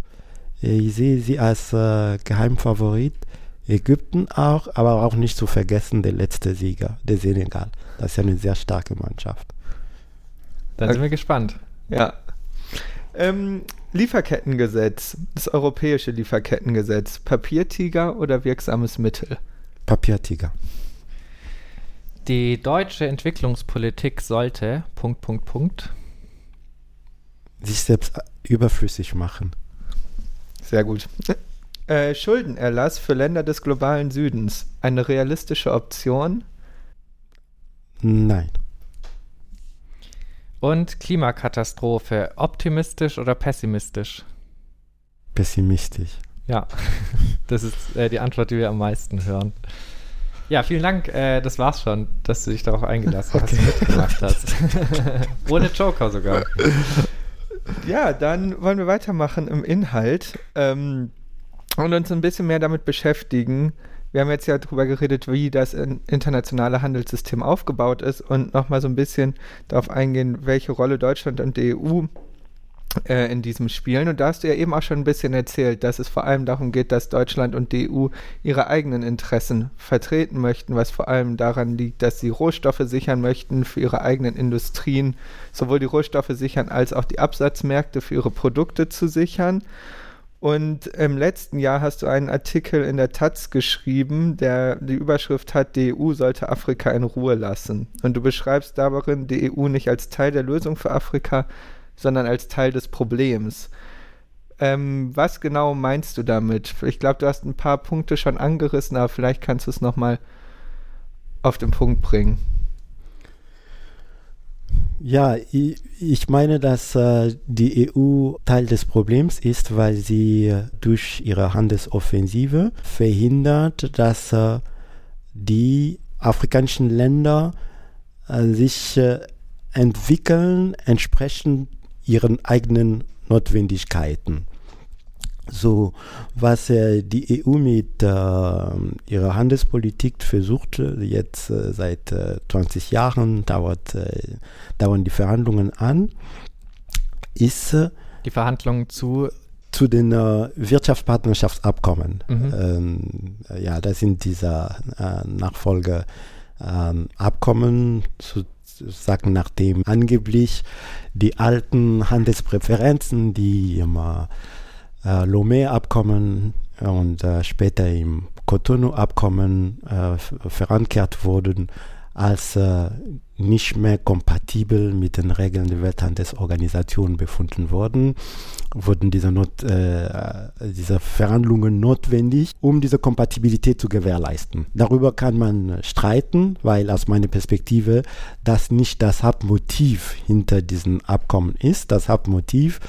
Äh, Ich sehe sie als äh, Geheimfavorit. Ägypten auch, aber auch nicht zu vergessen der letzte Sieger, der Senegal. Das ist ja eine sehr starke Mannschaft. Dann sind wir gespannt. Ja. Ähm, Lieferkettengesetz, das europäische Lieferkettengesetz, Papiertiger oder wirksames Mittel? Papiertiger. Die deutsche Entwicklungspolitik sollte, Punkt, Punkt, Punkt, Sich selbst äh, überflüssig machen. Sehr gut. Äh, Schuldenerlass für Länder des globalen Südens, eine realistische Option? Nein. Und Klimakatastrophe, optimistisch oder pessimistisch? Pessimistisch. Ja, das ist äh, die Antwort, die wir am meisten hören. Ja, vielen Dank. Äh, das war's schon, dass du dich darauf eingelassen hast und mitgemacht hast. Ohne Joker sogar. Ja, dann wollen wir weitermachen im Inhalt ähm, und uns ein bisschen mehr damit beschäftigen. Wir haben jetzt ja darüber geredet, wie das in- internationale Handelssystem aufgebaut ist und nochmal so ein bisschen darauf eingehen, welche Rolle Deutschland und die EU äh, in diesem spielen. Und da hast du ja eben auch schon ein bisschen erzählt, dass es vor allem darum geht, dass Deutschland und die EU ihre eigenen Interessen vertreten möchten, was vor allem daran liegt, dass sie Rohstoffe sichern möchten für ihre eigenen Industrien, sowohl die Rohstoffe sichern als auch die Absatzmärkte für ihre Produkte zu sichern. Und im letzten Jahr hast du einen Artikel in der Taz geschrieben, der die Überschrift hat, die EU sollte Afrika in Ruhe lassen. Und du beschreibst darin die EU nicht als Teil der Lösung für Afrika, sondern als Teil des Problems. Ähm, was genau meinst du damit? Ich glaube, du hast ein paar Punkte schon angerissen, aber vielleicht kannst du es nochmal auf den Punkt bringen. Ja, ich, meine, dass äh, die EU Teil des Problems ist, weil sie äh, durch ihre Handelsoffensive verhindert, dass äh, die afrikanischen Länder sich entwickeln entsprechend ihren eigenen Notwendigkeiten. So, was äh, die EU mit äh, ihrer Handelspolitik versucht, äh, jetzt äh, seit äh, 20 Jahren dauert, äh, dauern die Verhandlungen an, ist äh, Die Verhandlungen zu. zu den äh, Wirtschaftspartnerschaftsabkommen. Mhm. Ähm, ja, das sind diese äh, Nachfolgeabkommen, ähm, Abkommen, sozusagen nachdem angeblich die alten Handelspräferenzen, die immer äh, Lomé-Abkommen und äh, später im Cotonou-Abkommen äh, verankert wurden, als äh, nicht mehr kompatibel mit den Regeln der Welthandelsorganisation befunden wurden, wurden diese, Not, äh, diese Verhandlungen notwendig, um diese Kompatibilität zu gewährleisten. Darüber kann man streiten, weil aus meiner Perspektive das nicht das Hauptmotiv hinter diesen Abkommen ist. Das Hauptmotiv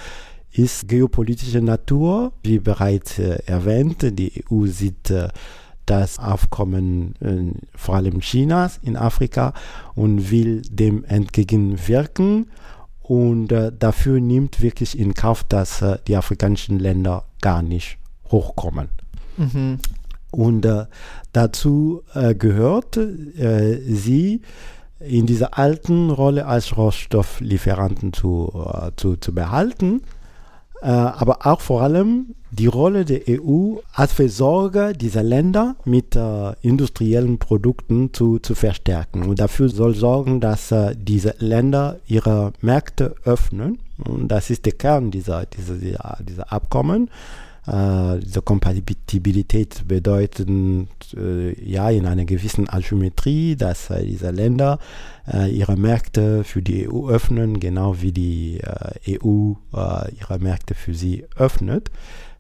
ist geopolitische Natur, wie bereits äh, erwähnt. Die EU sieht äh, das Aufkommen äh, vor allem Chinas in Afrika und will dem entgegenwirken und dafür nimmt wirklich in Kauf, dass die afrikanischen Länder gar nicht hochkommen. Mhm. Und äh, dazu äh, gehört äh, sie in dieser alten Rolle als Rohstofflieferanten zu, zu, zu behalten, aber auch vor allem die Rolle der EU als Versorger dieser Länder mit äh, industriellen Produkten zu, zu verstärken. Und dafür soll sorgen, dass äh, diese Länder ihre Märkte öffnen. Und das ist der Kern dieser, dieser, dieser Abkommen. Äh, diese Kompatibilität bedeutet äh, ja in einer gewissen Asymmetrie, dass äh, diese Länder ihre Märkte für die EU öffnen, genau wie die EU ihre Märkte für sie öffnet.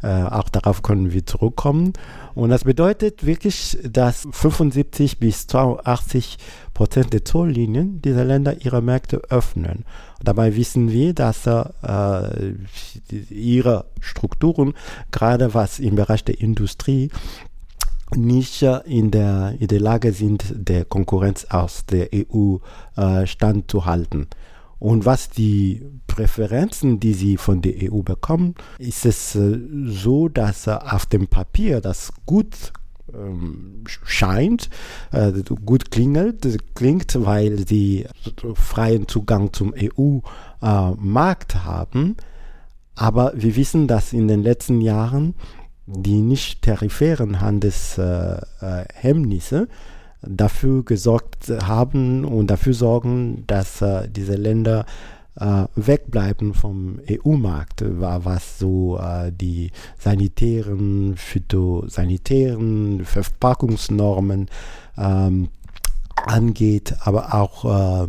Auch darauf können wir zurückkommen. Und das bedeutet wirklich, dass 75 bis 82 Prozent der Zolllinien dieser Länder ihre Märkte öffnen. Dabei wissen wir, dass äh, ihre Strukturen, gerade was im Bereich der Industrie, nicht in der, in der Lage sind, der Konkurrenz aus der EU äh, standzuhalten. Und was die Präferenzen, die sie von der EU bekommen, ist es äh, so, dass äh, auf dem Papier das gut ähm, scheint, äh, gut klingelt, klingt, weil sie freien Zugang zum EU-Markt haben. Aber wir wissen, dass in den letzten Jahren die nicht tarifären Handelshemmnisse dafür gesorgt haben und dafür sorgen, dass diese Länder äh, wegbleiben vom EU-Markt, was so äh, die sanitären, phytosanitären Verpackungsnormen ähm, angeht, aber auch äh,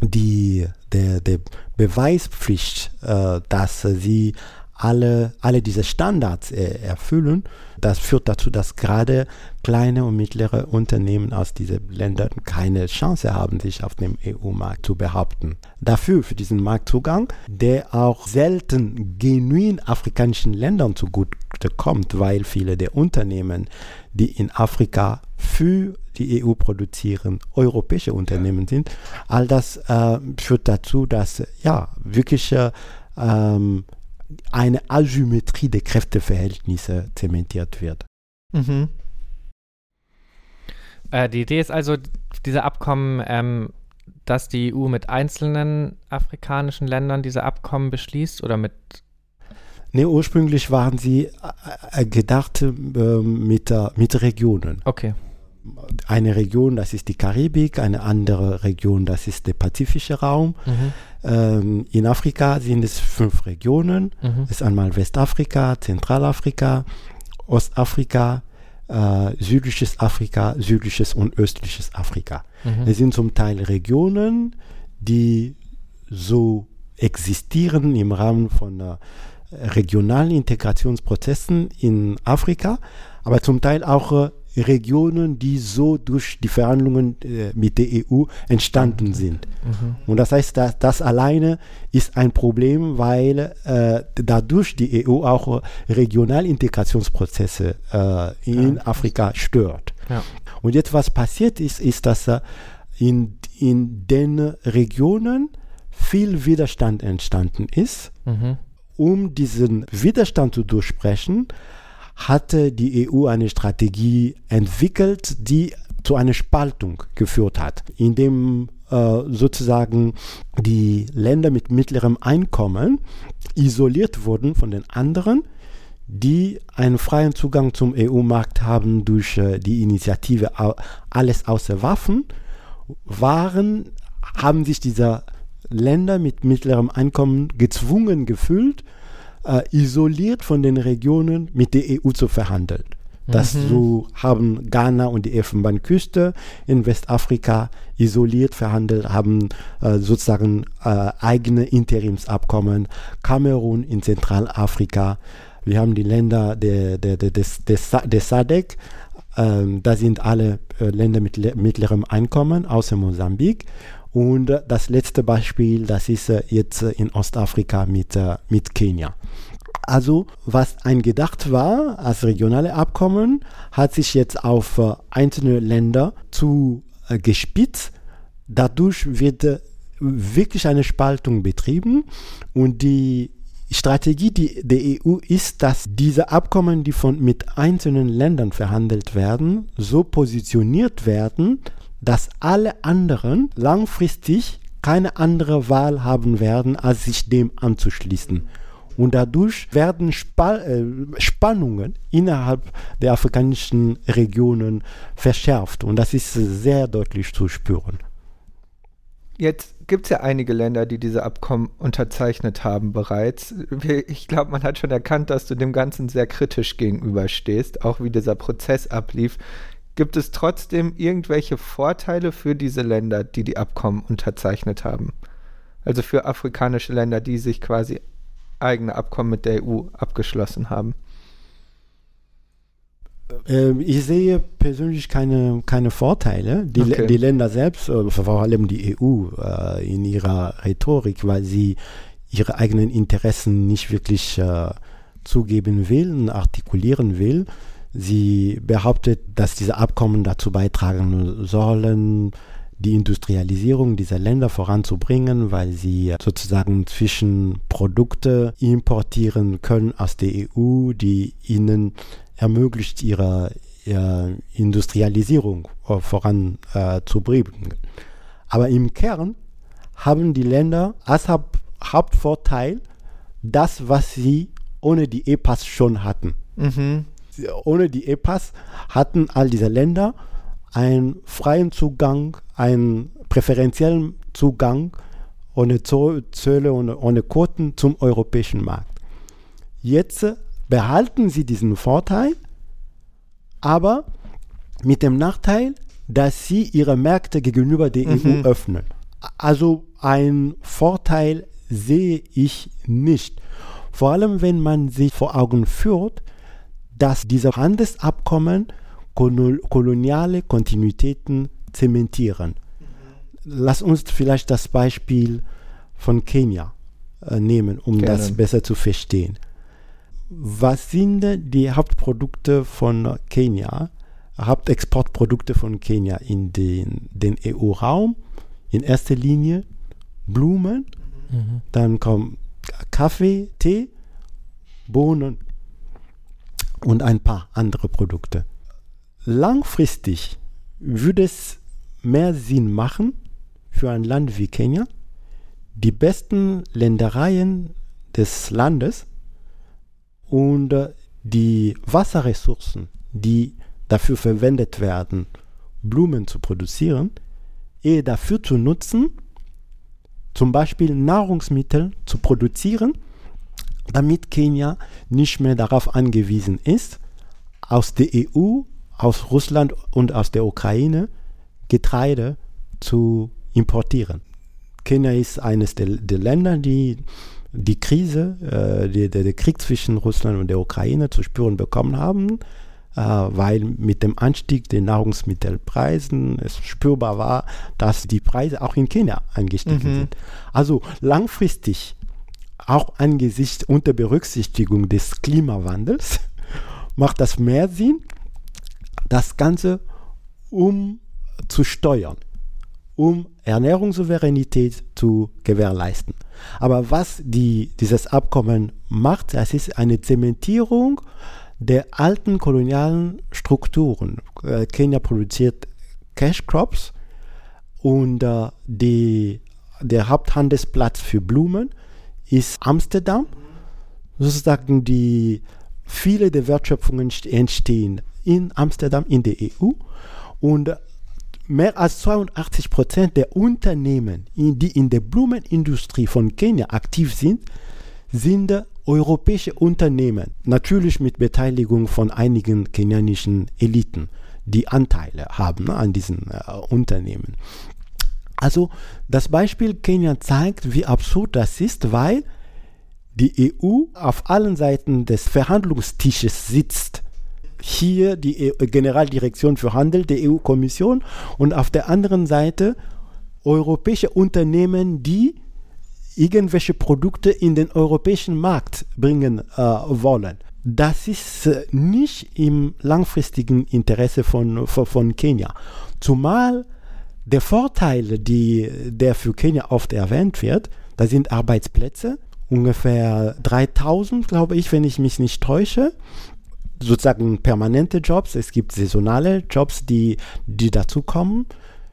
die, der, der Beweispflicht, äh, dass sie alle, alle diese Standards äh, erfüllen. Das führt dazu, dass gerade kleine und mittlere Unternehmen aus diesen Ländern keine Chance haben, sich auf dem EU-Markt zu behaupten. Dafür, für diesen Marktzugang, der auch selten genuin afrikanischen Ländern zugute kommt, weil viele der Unternehmen, die in Afrika für die EU produzieren, europäische Unternehmen sind. All das äh, führt dazu, dass ja wirkliche ähm, eine Asymmetrie der Kräfteverhältnisse zementiert wird. Mhm. Äh, die Idee ist also, diese Abkommen, ähm, dass die EU mit einzelnen afrikanischen Ländern diese Abkommen beschließt oder mit Nee, ursprünglich waren sie äh, äh gedacht äh, mit, mit Regionen. Okay. Eine Region, das ist die Karibik, eine andere Region, das ist der pazifische Raum. Mhm. Ähm, in Afrika sind es fünf Regionen. Mhm. Es ist einmal Westafrika, Zentralafrika, Ostafrika, äh, südliches Afrika, südliches und östliches Afrika. Mhm. Es sind zum Teil Regionen, die so existieren im Rahmen von äh, regionalen Integrationsprozessen in Afrika, aber zum Teil auch äh, Regionen, die so durch die Verhandlungen äh, mit der EU entstanden sind. Mhm. Und das heißt, dass, das alleine ist ein Problem, weil äh, dadurch die EU auch Regionalintegrationsprozesse äh, in ja. Afrika stört. Ja. Und jetzt, was passiert ist, ist, dass äh, in, in den Regionen viel Widerstand entstanden ist. Mhm. Um diesen Widerstand zu durchbrechen, hatte die EU eine Strategie entwickelt, die zu einer Spaltung geführt hat, indem äh, sozusagen die Länder mit mittlerem Einkommen isoliert wurden von den anderen, die einen freien Zugang zum EU-Markt haben durch äh, die Initiative Alles außer Waffen, waren, haben sich diese Länder mit mittlerem Einkommen gezwungen gefühlt, äh, isoliert von den Regionen mit der EU zu verhandeln. Das mhm. so haben Ghana und die Elfenbeinküste in Westafrika isoliert verhandelt, haben äh, sozusagen äh, eigene Interimsabkommen. Kamerun in Zentralafrika. Wir haben die Länder der, der, der, des, des, des SADC. Ähm, da sind alle äh, Länder mit mittlerem Einkommen, außer Mosambik. Und das letzte Beispiel, das ist äh, jetzt äh, in Ostafrika mit, äh, mit Kenia. Also was eingedacht war als regionale Abkommen, hat sich jetzt auf einzelne Länder zu äh, gespitzt. Dadurch wird wirklich eine Spaltung betrieben und die Strategie der EU ist, dass diese Abkommen, die von, mit einzelnen Ländern verhandelt werden, so positioniert werden, dass alle anderen langfristig keine andere Wahl haben werden, als sich dem anzuschließen. Und dadurch werden Spa äh, Spannungen innerhalb der afrikanischen Regionen verschärft. Und das ist sehr deutlich zu spüren. Jetzt gibt es ja einige Länder, die diese Abkommen unterzeichnet haben bereits. Ich glaube, man hat schon erkannt, dass du dem Ganzen sehr kritisch gegenüberstehst, auch wie dieser Prozess ablief. Gibt es trotzdem irgendwelche Vorteile für diese Länder, die die Abkommen unterzeichnet haben? Also für afrikanische Länder, die sich quasi eigene Abkommen mit der EU abgeschlossen haben? Ähm, ich sehe persönlich keine, keine Vorteile. Die, okay. die Länder selbst, äh, vor allem die EU äh, in ihrer Rhetorik, weil sie ihre eigenen Interessen nicht wirklich äh, zugeben will und artikulieren will. Sie behauptet, dass diese Abkommen dazu beitragen sollen, die Industrialisierung dieser Länder voranzubringen, weil sie sozusagen zwischen Produkte importieren können aus der EU, die ihnen ermöglicht, ihre, ihre Industrialisierung voranzubringen. Äh, Aber im Kern haben die Länder als Hauptvorteil das, was sie ohne die EPAS schon hatten. Mhm. Ohne die EPAS hatten all diese Länder einen freien Zugang, einen präferentiellen Zugang ohne Zölle und ohne Quoten zum europäischen Markt. Jetzt behalten sie diesen Vorteil, aber mit dem Nachteil, dass sie ihre Märkte gegenüber der mhm. EU öffnen. Also ein Vorteil sehe ich nicht. Vor allem, wenn man sich vor Augen führt, dass diese Handelsabkommen koloniale Kontinuitäten zementieren. Lass uns vielleicht das Beispiel von Kenia äh, nehmen, um Gerne. das besser zu verstehen. Was sind die Hauptprodukte von Kenia, Hauptexportprodukte von Kenia in den, den EU-Raum? In erster Linie Blumen, mhm. dann kommt Kaffee, Tee, Bohnen und ein paar andere Produkte. Langfristig würde es mehr Sinn machen für ein Land wie Kenia, die besten Ländereien des Landes und äh, die Wasserressourcen, die dafür verwendet werden, Blumen zu produzieren, eher dafür zu nutzen, zum Beispiel Nahrungsmittel zu produzieren, damit Kenia nicht mehr darauf angewiesen ist, aus der EU aus Russland und aus der Ukraine Getreide zu importieren. Kenia ist eines der, der Länder, die die Krise, äh, die, der, der, Krieg zwischen Russland und der Ukraine zu spüren bekommen haben, äh, weil mit dem Anstieg der Nahrungsmittelpreisen es spürbar war, dass die Preise auch in Kenia angestiegen mhm. sind. Also langfristig, auch angesichts unter Berücksichtigung des Klimawandels, macht das mehr Sinn, das Ganze um zu steuern, um Ernährungssouveränität zu gewährleisten. Aber was die, dieses Abkommen macht, das ist eine Zementierung der alten kolonialen Strukturen. Äh, Kenia produziert Cash Crops und äh, die, der Haupthandelsplatz für Blumen ist Amsterdam. Sozusagen die viele der Wertschöpfungen entstehen in Amsterdam in der EU und mehr als 82 Prozent der Unternehmen, die in der Blumenindustrie von Kenia aktiv sind, sind europäische Unternehmen, natürlich mit Beteiligung von einigen kenianischen Eliten, die Anteile haben an diesen äh, Unternehmen. Also das Beispiel Kenia zeigt, wie absurd das ist, weil die EU auf allen Seiten des Verhandlungstisches sitzt hier die e Generaldirektion für Handel der EU-Kommission und auf der anderen Seite europäische Unternehmen, die irgendwelche Produkte in den europäischen Markt bringen äh, wollen. Das ist äh, nicht im langfristigen Interesse von, von, von Kenia. Zumal der Vorteil, die, der für Kenia oft erwähnt wird, da sind Arbeitsplätze, ungefähr 3000, glaube ich, wenn ich mich nicht täusche. Sozusagen permanente Jobs. Es gibt saisonale Jobs, die, die dazukommen.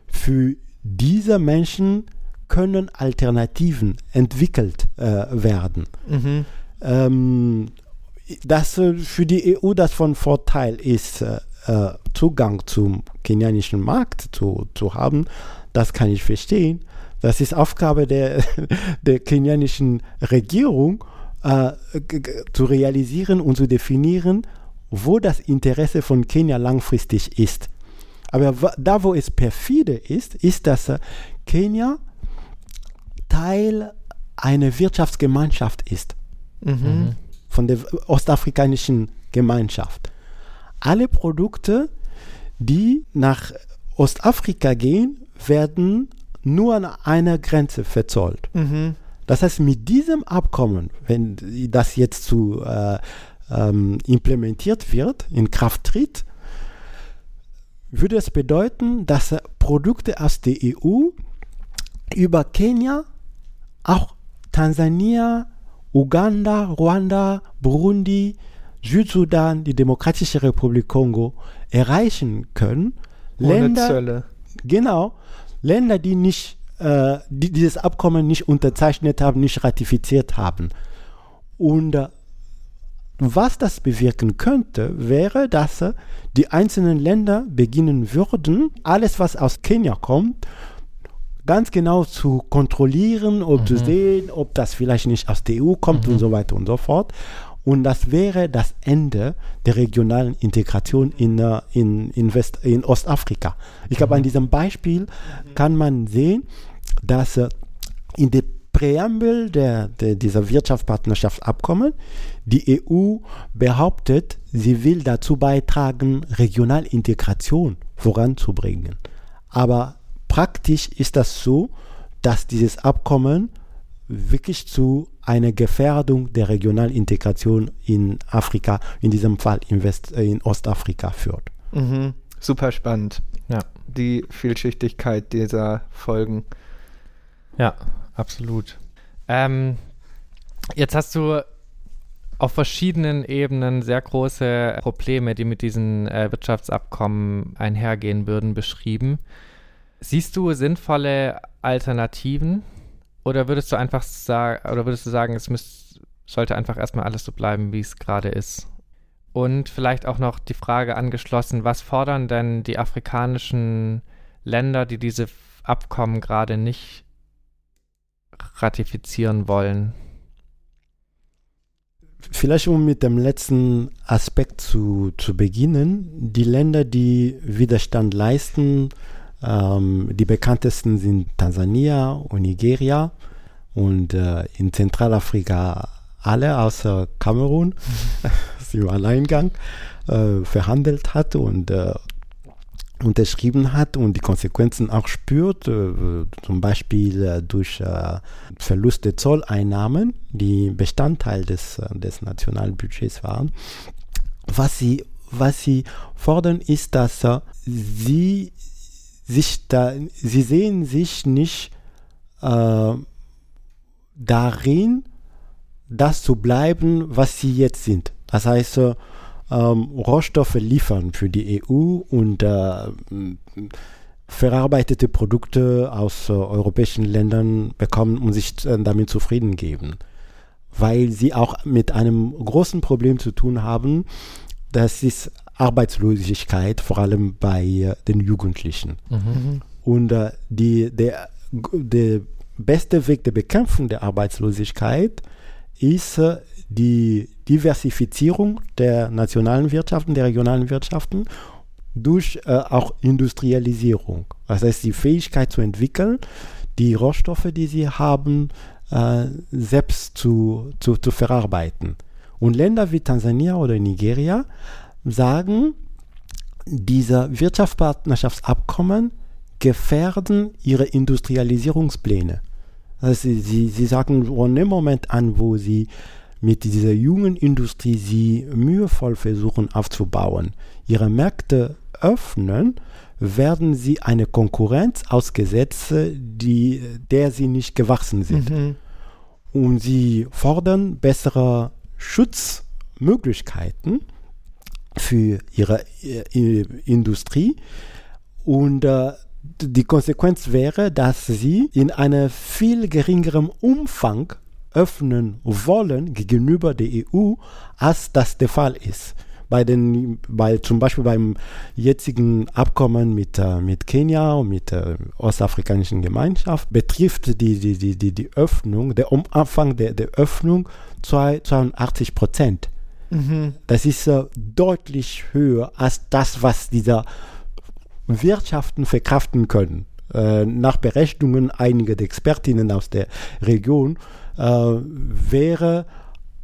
Für diese Menschen können Alternativen entwickelt äh, werden. Mhm. Ähm, dass äh, für die EU das von Vorteil ist, äh, Zugang zum kenianischen Markt zu, zu haben, das kann ich verstehen. Das ist Aufgabe der, der kenianischen Regierung, äh, zu realisieren und zu definieren, wo das Interesse von Kenia langfristig ist. Aber da, wo es perfide ist, ist, dass äh, Kenia Teil einer Wirtschaftsgemeinschaft ist. Mhm. Von der ostafrikanischen Gemeinschaft. Alle Produkte, die nach Ostafrika gehen, werden nur an einer Grenze verzollt. Mhm. Das heißt, mit diesem Abkommen, wenn das jetzt zu äh, ähm, implementiert wird, in Kraft tritt, würde es bedeuten, dass Produkte aus der EU über Kenia auch Tansania, Uganda, Ruanda, Burundi, Südsudan, die Demokratische Republik Kongo erreichen können. Ohne Länder, Zölle. Genau. Länder, die nicht, äh, die dieses Abkommen nicht unterzeichnet haben, nicht ratifiziert haben. Und äh, was das bewirken könnte, wäre, dass äh, die einzelnen Länder beginnen würden, alles, was aus Kenia kommt, ganz genau zu kontrollieren, ob mhm. zu sehen, ob das vielleicht nicht aus der EU kommt mhm. und so weiter und so fort. Und das wäre das Ende der regionalen Integration in, äh, in, in, West, in Ostafrika. Ich glaube, mhm. an diesem Beispiel kann man sehen, dass äh, in der Präambel der, der, dieser Wirtschaftspartnerschaftsabkommen die EU behauptet, sie will dazu beitragen, Regionalintegration voranzubringen. Aber praktisch ist das so, dass dieses Abkommen wirklich zu einer Gefährdung der Regionalintegration in Afrika, in diesem Fall in, West, äh, in Ostafrika führt. Mhm. Super spannend. Ja. Die Vielschichtigkeit dieser Folgen. Ja, absolut. Ähm, jetzt hast du auf verschiedenen Ebenen sehr große Probleme, die mit diesen äh, Wirtschaftsabkommen einhergehen würden, beschrieben. Siehst du sinnvolle Alternativen oder würdest du einfach sagen, oder würdest du sagen, es müsst, sollte einfach erstmal alles so bleiben, wie es gerade ist? Und vielleicht auch noch die Frage angeschlossen, was fordern denn die afrikanischen Länder, die diese Abkommen gerade nicht ratifizieren wollen? Vielleicht um mit dem letzten Aspekt zu, zu beginnen. Die Länder, die Widerstand leisten, ähm, die bekanntesten sind Tansania und Nigeria und äh, in Zentralafrika alle außer Kamerun, das im Alleingang äh, verhandelt hat und äh, unterschrieben hat und die Konsequenzen auch spürt, äh, zum Beispiel äh, durch äh, Verlust der Zolleinnahmen, die Bestandteil des, des Nationalbudgets waren. Was sie, was sie fordern, ist, dass sie sich da, sie sehen sich nicht äh, darin, das zu bleiben, was sie jetzt sind. Das heißt, äh, Rohstoffe liefern für die EU und äh, verarbeitete Produkte aus äh, europäischen Ländern bekommen und sich äh, damit zufrieden geben. Weil sie auch mit einem großen Problem zu tun haben, das ist Arbeitslosigkeit, vor allem bei äh, den Jugendlichen. Mhm. Und äh, die, der, der beste Weg der Bekämpfung der Arbeitslosigkeit ist äh, die Diversifizierung der nationalen Wirtschaften, der regionalen Wirtschaften durch äh, auch Industrialisierung. Das heißt, die Fähigkeit zu entwickeln, die Rohstoffe, die sie haben, äh, selbst zu, zu, zu verarbeiten. Und Länder wie Tansania oder Nigeria sagen, diese Wirtschaftspartnerschaftsabkommen gefährden ihre Industrialisierungspläne. Also sie, sie, sie sagen von dem Moment an, wo sie mit dieser jungen Industrie sie mühevoll versuchen aufzubauen, ihre Märkte öffnen, werden sie eine Konkurrenz ausgesetzt, die, der sie nicht gewachsen sind. Mhm. Und sie fordern bessere Schutzmöglichkeiten für ihre äh, Industrie. Und äh, die Konsequenz wäre, dass sie in einem viel geringeren Umfang öffnen wollen gegenüber der EU, als das der Fall ist. Bei den, bei, zum Beispiel beim jetzigen Abkommen mit, äh, mit Kenia und mit der Ostafrikanischen Gemeinschaft betrifft die, die, die, die, die Öffnung, der Umfang der, der Öffnung 82 Prozent. Mhm. Das ist äh, deutlich höher als das, was dieser Wirtschaften verkraften können. Äh, nach Berechnungen einiger Expertinnen aus der Region äh, wäre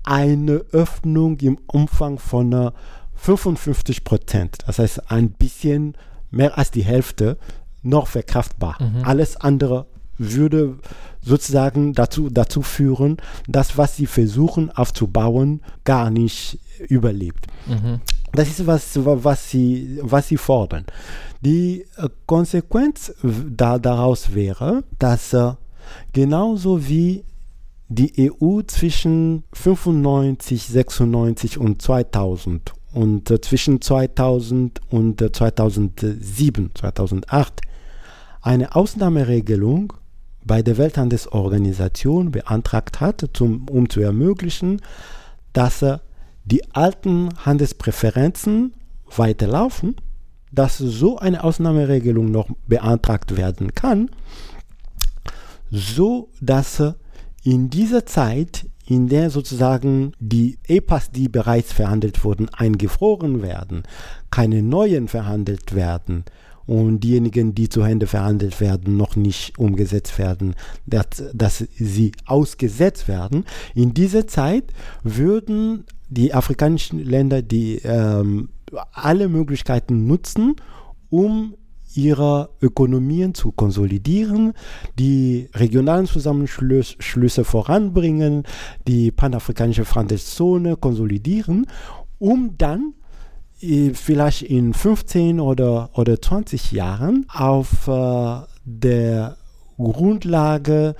eine Öffnung im Umfang von 55 Prozent, das heißt ein bisschen mehr als die Hälfte, noch verkraftbar. Mhm. Alles andere würde sozusagen dazu, dazu führen, dass was sie versuchen aufzubauen, gar nicht überlebt. Mhm. Das ist was, was, sie, was sie fordern. Die äh, Konsequenz da, daraus wäre, dass äh, genauso wie die EU zwischen 95, 96 und 2000 und äh, zwischen 2000 und 2007, 2008 eine Ausnahmeregelung bei der Welthandelsorganisation beantragt hat, zum, um zu ermöglichen, dass die alten Handelspräferenzen weiterlaufen, dass so eine Ausnahmeregelung noch beantragt werden kann, so dass in dieser Zeit, in der sozusagen die EPAs, die bereits verhandelt wurden, eingefroren werden, keine neuen verhandelt werden, und diejenigen, die zu Ende verhandelt werden, noch nicht umgesetzt werden, dass, dass sie ausgesetzt werden. In dieser Zeit würden die afrikanischen Länder die ähm, alle Möglichkeiten nutzen, um ihre Ökonomien zu konsolidieren, die regionalen Zusammenschlüsse voranbringen, die panafrikanische Handelszone konsolidieren, um dann vielleicht in 15 oder, oder 20 Jahren auf äh, der Grundlage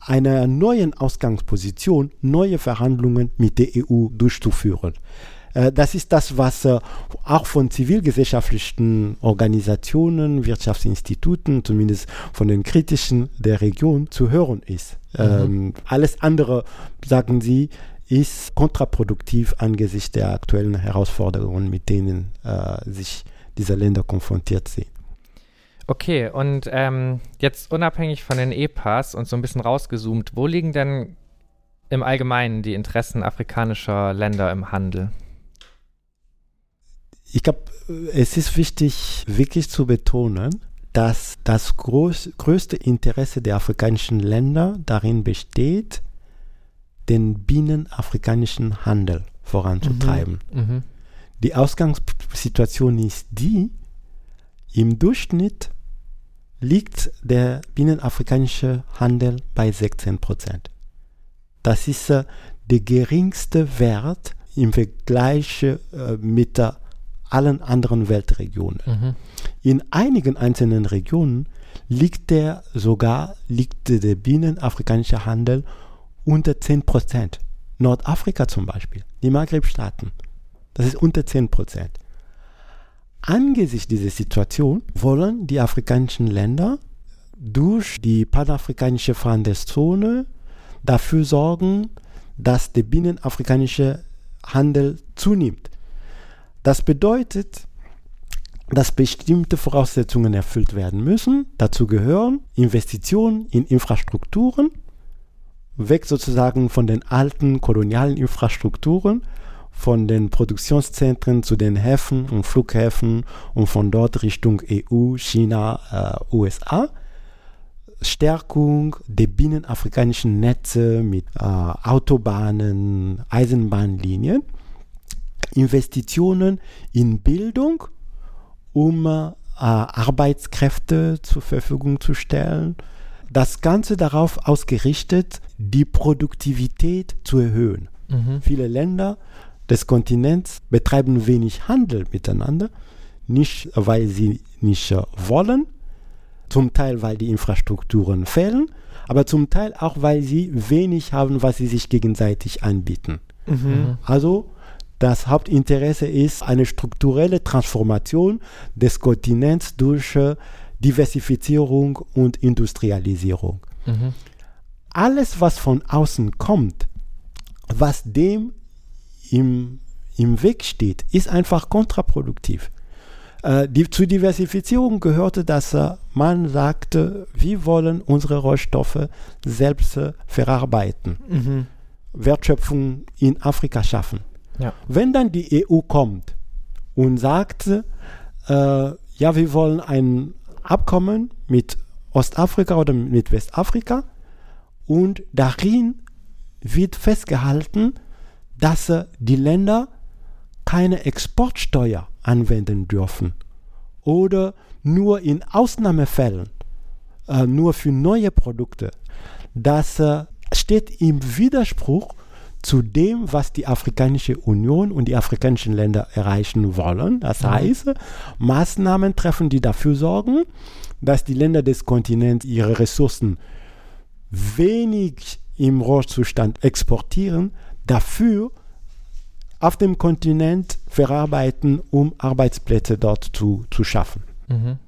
einer neuen Ausgangsposition neue Verhandlungen mit der EU durchzuführen. Äh, das ist das, was äh, auch von zivilgesellschaftlichen Organisationen, Wirtschaftsinstituten, zumindest von den kritischen der Region zu hören ist. Mhm. Ähm, alles andere, sagen sie, ist kontraproduktiv angesichts der aktuellen Herausforderungen, mit denen äh, sich diese Länder konfrontiert sehen. Okay, und ähm, jetzt unabhängig von den EPAs und so ein bisschen rausgezoomt, wo liegen denn im Allgemeinen die Interessen afrikanischer Länder im Handel? Ich glaube, es ist wichtig, wirklich zu betonen, dass das groß, größte Interesse der afrikanischen Länder darin besteht, den binnenafrikanischen Handel voranzutreiben. Mhm. Mhm. Die Ausgangssituation ist die, im Durchschnitt liegt der binnenafrikanische Handel bei 16 Prozent. Das ist äh, der geringste Wert im Vergleich äh, mit äh, allen anderen Weltregionen. Mhm. In einigen einzelnen Regionen liegt der sogar liegt der binnenafrikanische Handel unter 10 Prozent. Nordafrika zum Beispiel, die Maghreb-Staaten, das ist unter 10 Prozent. Angesichts dieser Situation wollen die afrikanischen Länder durch die panafrikanische Handelszone dafür sorgen, dass der binnenafrikanische Handel zunimmt. Das bedeutet, dass bestimmte Voraussetzungen erfüllt werden müssen. Dazu gehören Investitionen in Infrastrukturen, weg sozusagen von den alten kolonialen Infrastrukturen, von den Produktionszentren zu den Häfen und Flughäfen und von dort Richtung EU, China, äh, USA. Stärkung der binnenafrikanischen Netze mit äh, Autobahnen, Eisenbahnlinien, Investitionen in Bildung, um äh, Arbeitskräfte zur Verfügung zu stellen, das Ganze darauf ausgerichtet, die Produktivität zu erhöhen. Mhm. Viele Länder des Kontinents betreiben wenig Handel miteinander, nicht weil sie nicht wollen, zum Teil weil die Infrastrukturen fehlen, aber zum Teil auch weil sie wenig haben, was sie sich gegenseitig anbieten. Mhm. Also das Hauptinteresse ist eine strukturelle Transformation des Kontinents durch äh, Diversifizierung und Industrialisierung. Mhm. Alles, was von außen kommt, was dem im, im Weg steht, ist einfach kontraproduktiv. Äh, die, zur Diversifizierung gehörte, dass äh, man sagte, wir wollen unsere Rohstoffe selbst äh, verarbeiten, mhm. Wertschöpfung in Afrika schaffen. Ja. Wenn dann die EU kommt und sagt, äh, ja, wir wollen ein Abkommen mit Ostafrika oder mit Westafrika und darin wird festgehalten, dass äh, die Länder keine Exportsteuer anwenden dürfen oder nur in Ausnahmefällen, äh, nur für neue Produkte. Das äh, steht im Widerspruch zu dem, was die Afrikanische Union und die afrikanischen Länder erreichen wollen. Das mhm. heißt, Maßnahmen treffen, die dafür sorgen, dass die Länder des Kontinents ihre Ressourcen wenig im Rohzustand exportieren, dafür auf dem Kontinent verarbeiten, um Arbeitsplätze dort zu, zu schaffen. Mhm.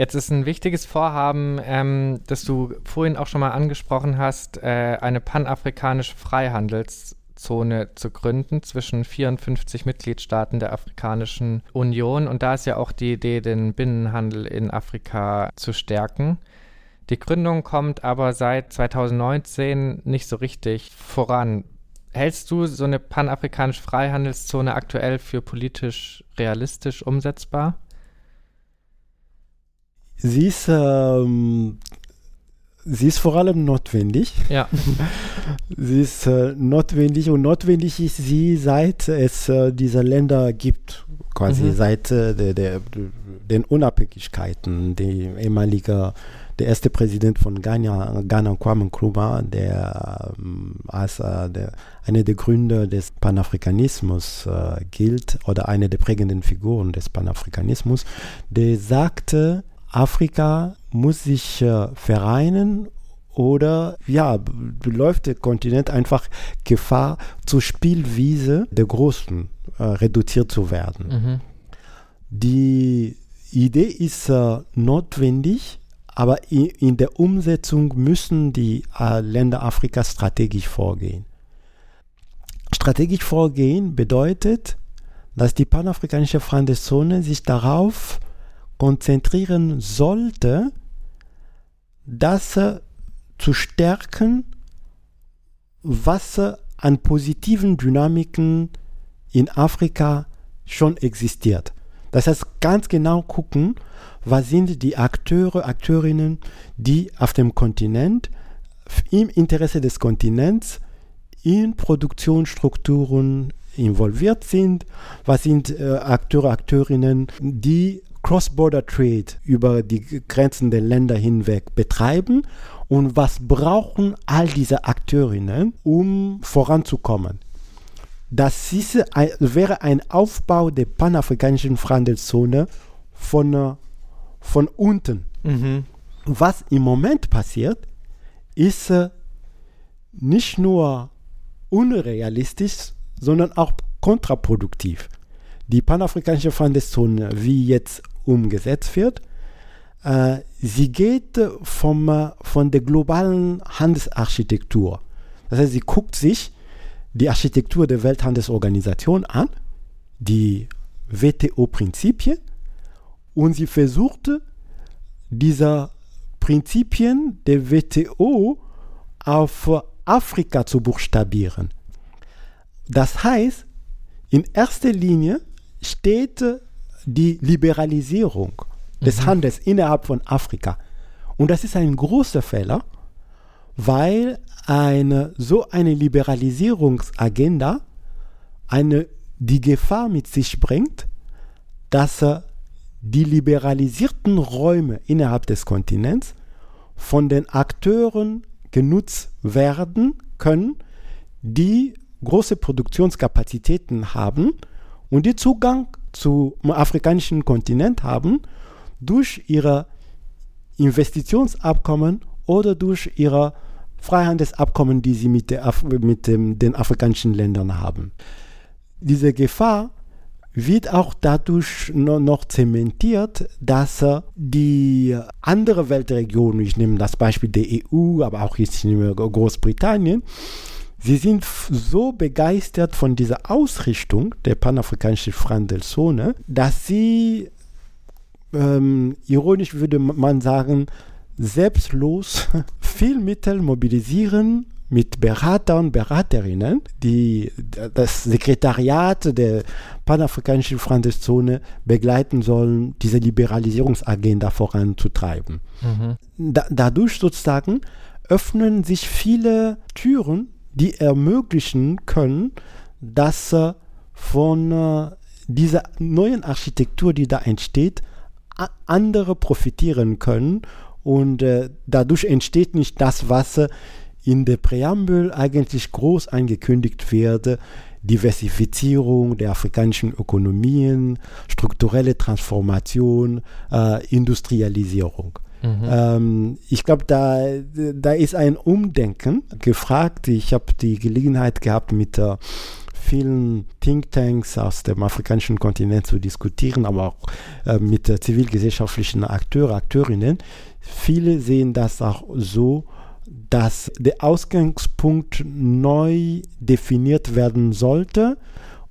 Jetzt ist ein wichtiges Vorhaben, ähm, das du vorhin auch schon mal angesprochen hast, äh, eine panafrikanische Freihandelszone zu gründen zwischen 54 Mitgliedstaaten der Afrikanischen Union. Und da ist ja auch die Idee, den Binnenhandel in Afrika zu stärken. Die Gründung kommt aber seit 2019 nicht so richtig voran. Hältst du so eine panafrikanische Freihandelszone aktuell für politisch realistisch umsetzbar? Sie ist, ähm, sie ist vor allem notwendig. Ja. sie ist äh, notwendig und notwendig ist sie, seit es äh, diese Länder gibt, quasi mhm. seit äh, der, der, den Unabhängigkeiten, die ehemalige der erste Präsident von Ghana, Ghana Kwame Nkrumah, der ähm, als äh, der, einer der Gründer des Panafrikanismus äh, gilt oder eine der prägenden Figuren des Panafrikanismus, der sagte, Afrika muss sich äh, vereinen oder ja, läuft der Kontinent einfach Gefahr, zur Spielwiese der Großen äh, reduziert zu werden. Mhm. Die Idee ist äh, notwendig, aber in, in, der Umsetzung müssen die äh, Länder Afrikas strategisch vorgehen. Strategisch vorgehen bedeutet, dass die panafrikanische Freundeszone sich darauf konzentrieren sollte, das zu stärken, was an positiven Dynamiken in Afrika schon existiert. Das heißt, ganz genau gucken, was sind die Akteure, Akteurinnen, die auf dem Kontinent im Interesse des Kontinents in Produktionsstrukturen involviert sind, was sind äh, Akteure, Akteurinnen, die Cross-Border Trade über die Grenzen der Länder hinweg betreiben und was brauchen all diese Akteurinnen, um voranzukommen. Das ist, wäre ein Aufbau der panafrikanischen Handelszone von, von unten. Mhm. Was im Moment passiert, ist äh, nicht nur unrealistisch, sondern auch kontraproduktiv. Die panafrikanische Handelszone, wie jetzt umgesetzt wird. Äh, sie geht vom, äh, von der globalen Handelsarchitektur. Das heißt, sie guckt sich die Architektur der Welthandelsorganisation an, die WTO-Prinzipien, und sie versucht, diese Prinzipien der WTO auf Afrika zu buchstabieren. Das heißt, in erster Linie steht die Liberalisierung des mhm. Handels innerhalb von Afrika. Und das ist ein großer Fehler, weil eine, so eine Liberalisierungsagenda eine, die Gefahr mit sich bringt, dass die liberalisierten Räume innerhalb des Kontinents von den Akteuren genutzt werden können, die große Produktionskapazitäten haben und die Zugang zum afrikanischen Kontinent haben durch ihre Investitionsabkommen oder durch ihre Freihandelsabkommen, die sie mit, Af mit dem, den afrikanischen Ländern haben. Diese Gefahr wird auch dadurch noch zementiert, dass die andere Weltregionen, ich nehme das Beispiel der EU, aber auch jetzt Großbritannien, sie sind so begeistert von dieser Ausrichtung der panafrikanischen Freihandelszone, dass sie, ähm, ironisch würde man sagen, selbstlos viel Mittel mobilisieren mit Beratern, Beraterinnen, die das Sekretariat der panafrikanischen Freundeszone begleiten sollen, diese Liberalisierungsagenda voranzutreiben. Mhm. Da, dadurch sozusagen öffnen sich viele Türen, die ermöglichen können, dass äh, von äh, dieser neuen Architektur, die da entsteht, andere profitieren können und äh, dadurch entsteht nicht das, was in der Präambel eigentlich groß angekündigt wird, Diversifizierung der afrikanischen Ökonomien, strukturelle Transformation, Industrialisierung. Mhm. Ähm, ich glaube, da, da ist ein Umdenken gefragt. Ich habe die Gelegenheit gehabt, mit äh, vielen Thinktanks aus dem afrikanischen Kontinent zu diskutieren, aber auch äh, mit äh, zivilgesellschaftlichen Akteuren, Akteurinnen. Viele sehen das auch so, dass der Ausgangspunkt neu definiert werden sollte,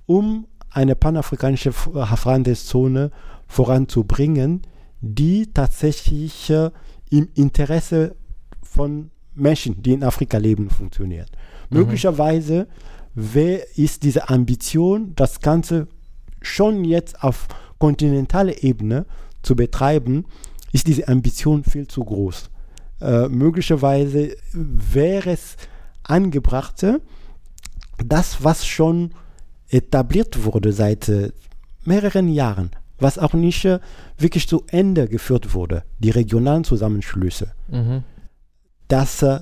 um eine panafrikanische Freihandelszone voranzubringen, die tatsächlich im Interesse von Menschen, die in Afrika leben, funktioniert. Mhm. Möglicherweise wer ist diese Ambition, das Ganze schon jetzt auf kontinentaler Ebene zu betreiben, ist diese Ambition viel zu groß. Äh, möglicherweise wäre es angebrachter, das, was schon etabliert wurde seit äh, mehreren Jahren, was auch nicht äh, wirklich zu Ende geführt wurde, die regionalen Zusammenschlüsse, mhm. dass äh,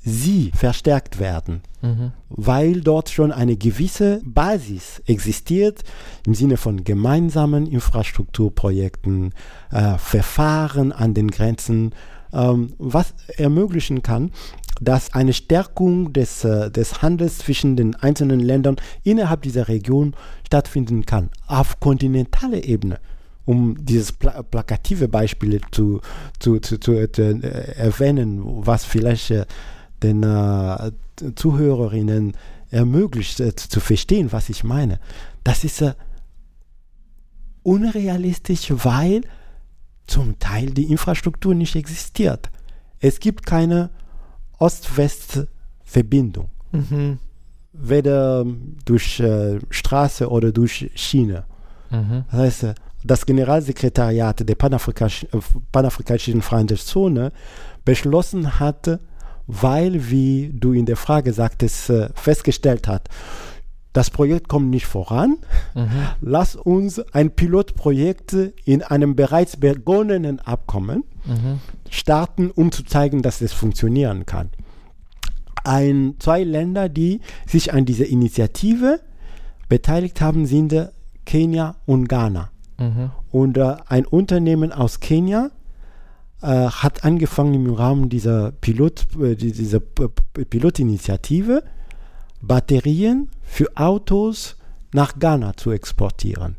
sie verstärkt werden, mhm. weil dort schon eine gewisse Basis existiert im Sinne von gemeinsamen Infrastrukturprojekten, äh, Verfahren an den Grenzen, ähm, was ermöglichen kann, dass eine Stärkung des, äh, des Handels zwischen den einzelnen Ländern innerhalb dieser Region stattfinden kann, auf kontinentaler Ebene um dieses pla plakative Beispiel zu, zu, zu, zu äh, erwähnen, was vielleicht äh, den äh, Zuhörerinnen ermöglicht äh, zu verstehen, was ich meine. Das ist äh, unrealistisch, weil zum Teil die Infrastruktur nicht existiert. Es gibt keine Ost-West-Verbindung. Mhm. Weder durch äh, Straße oder durch Schiene. Mhm. Das heißt, äh, das Generalsekretariat der Panafrikanischen, äh, Panafrikanischen Freihandelszone beschlossen hatte, weil, wie du in der Frage sagtest, äh, festgestellt hat, das Projekt kommt nicht voran. Mhm. Lass uns ein Pilotprojekt in einem bereits begonnenen Abkommen starten, um zu zeigen, dass es funktionieren kann. Ein, zwei Länder, die sich an dieser Initiative beteiligt haben, sind Kenia und Ghana. Mhm. Und äh, ein Unternehmen aus Kenia äh, hat angefangen im Rahmen dieser, Pilot, äh, dieser Pilotinitiative Batterien für Autos nach Ghana zu exportieren.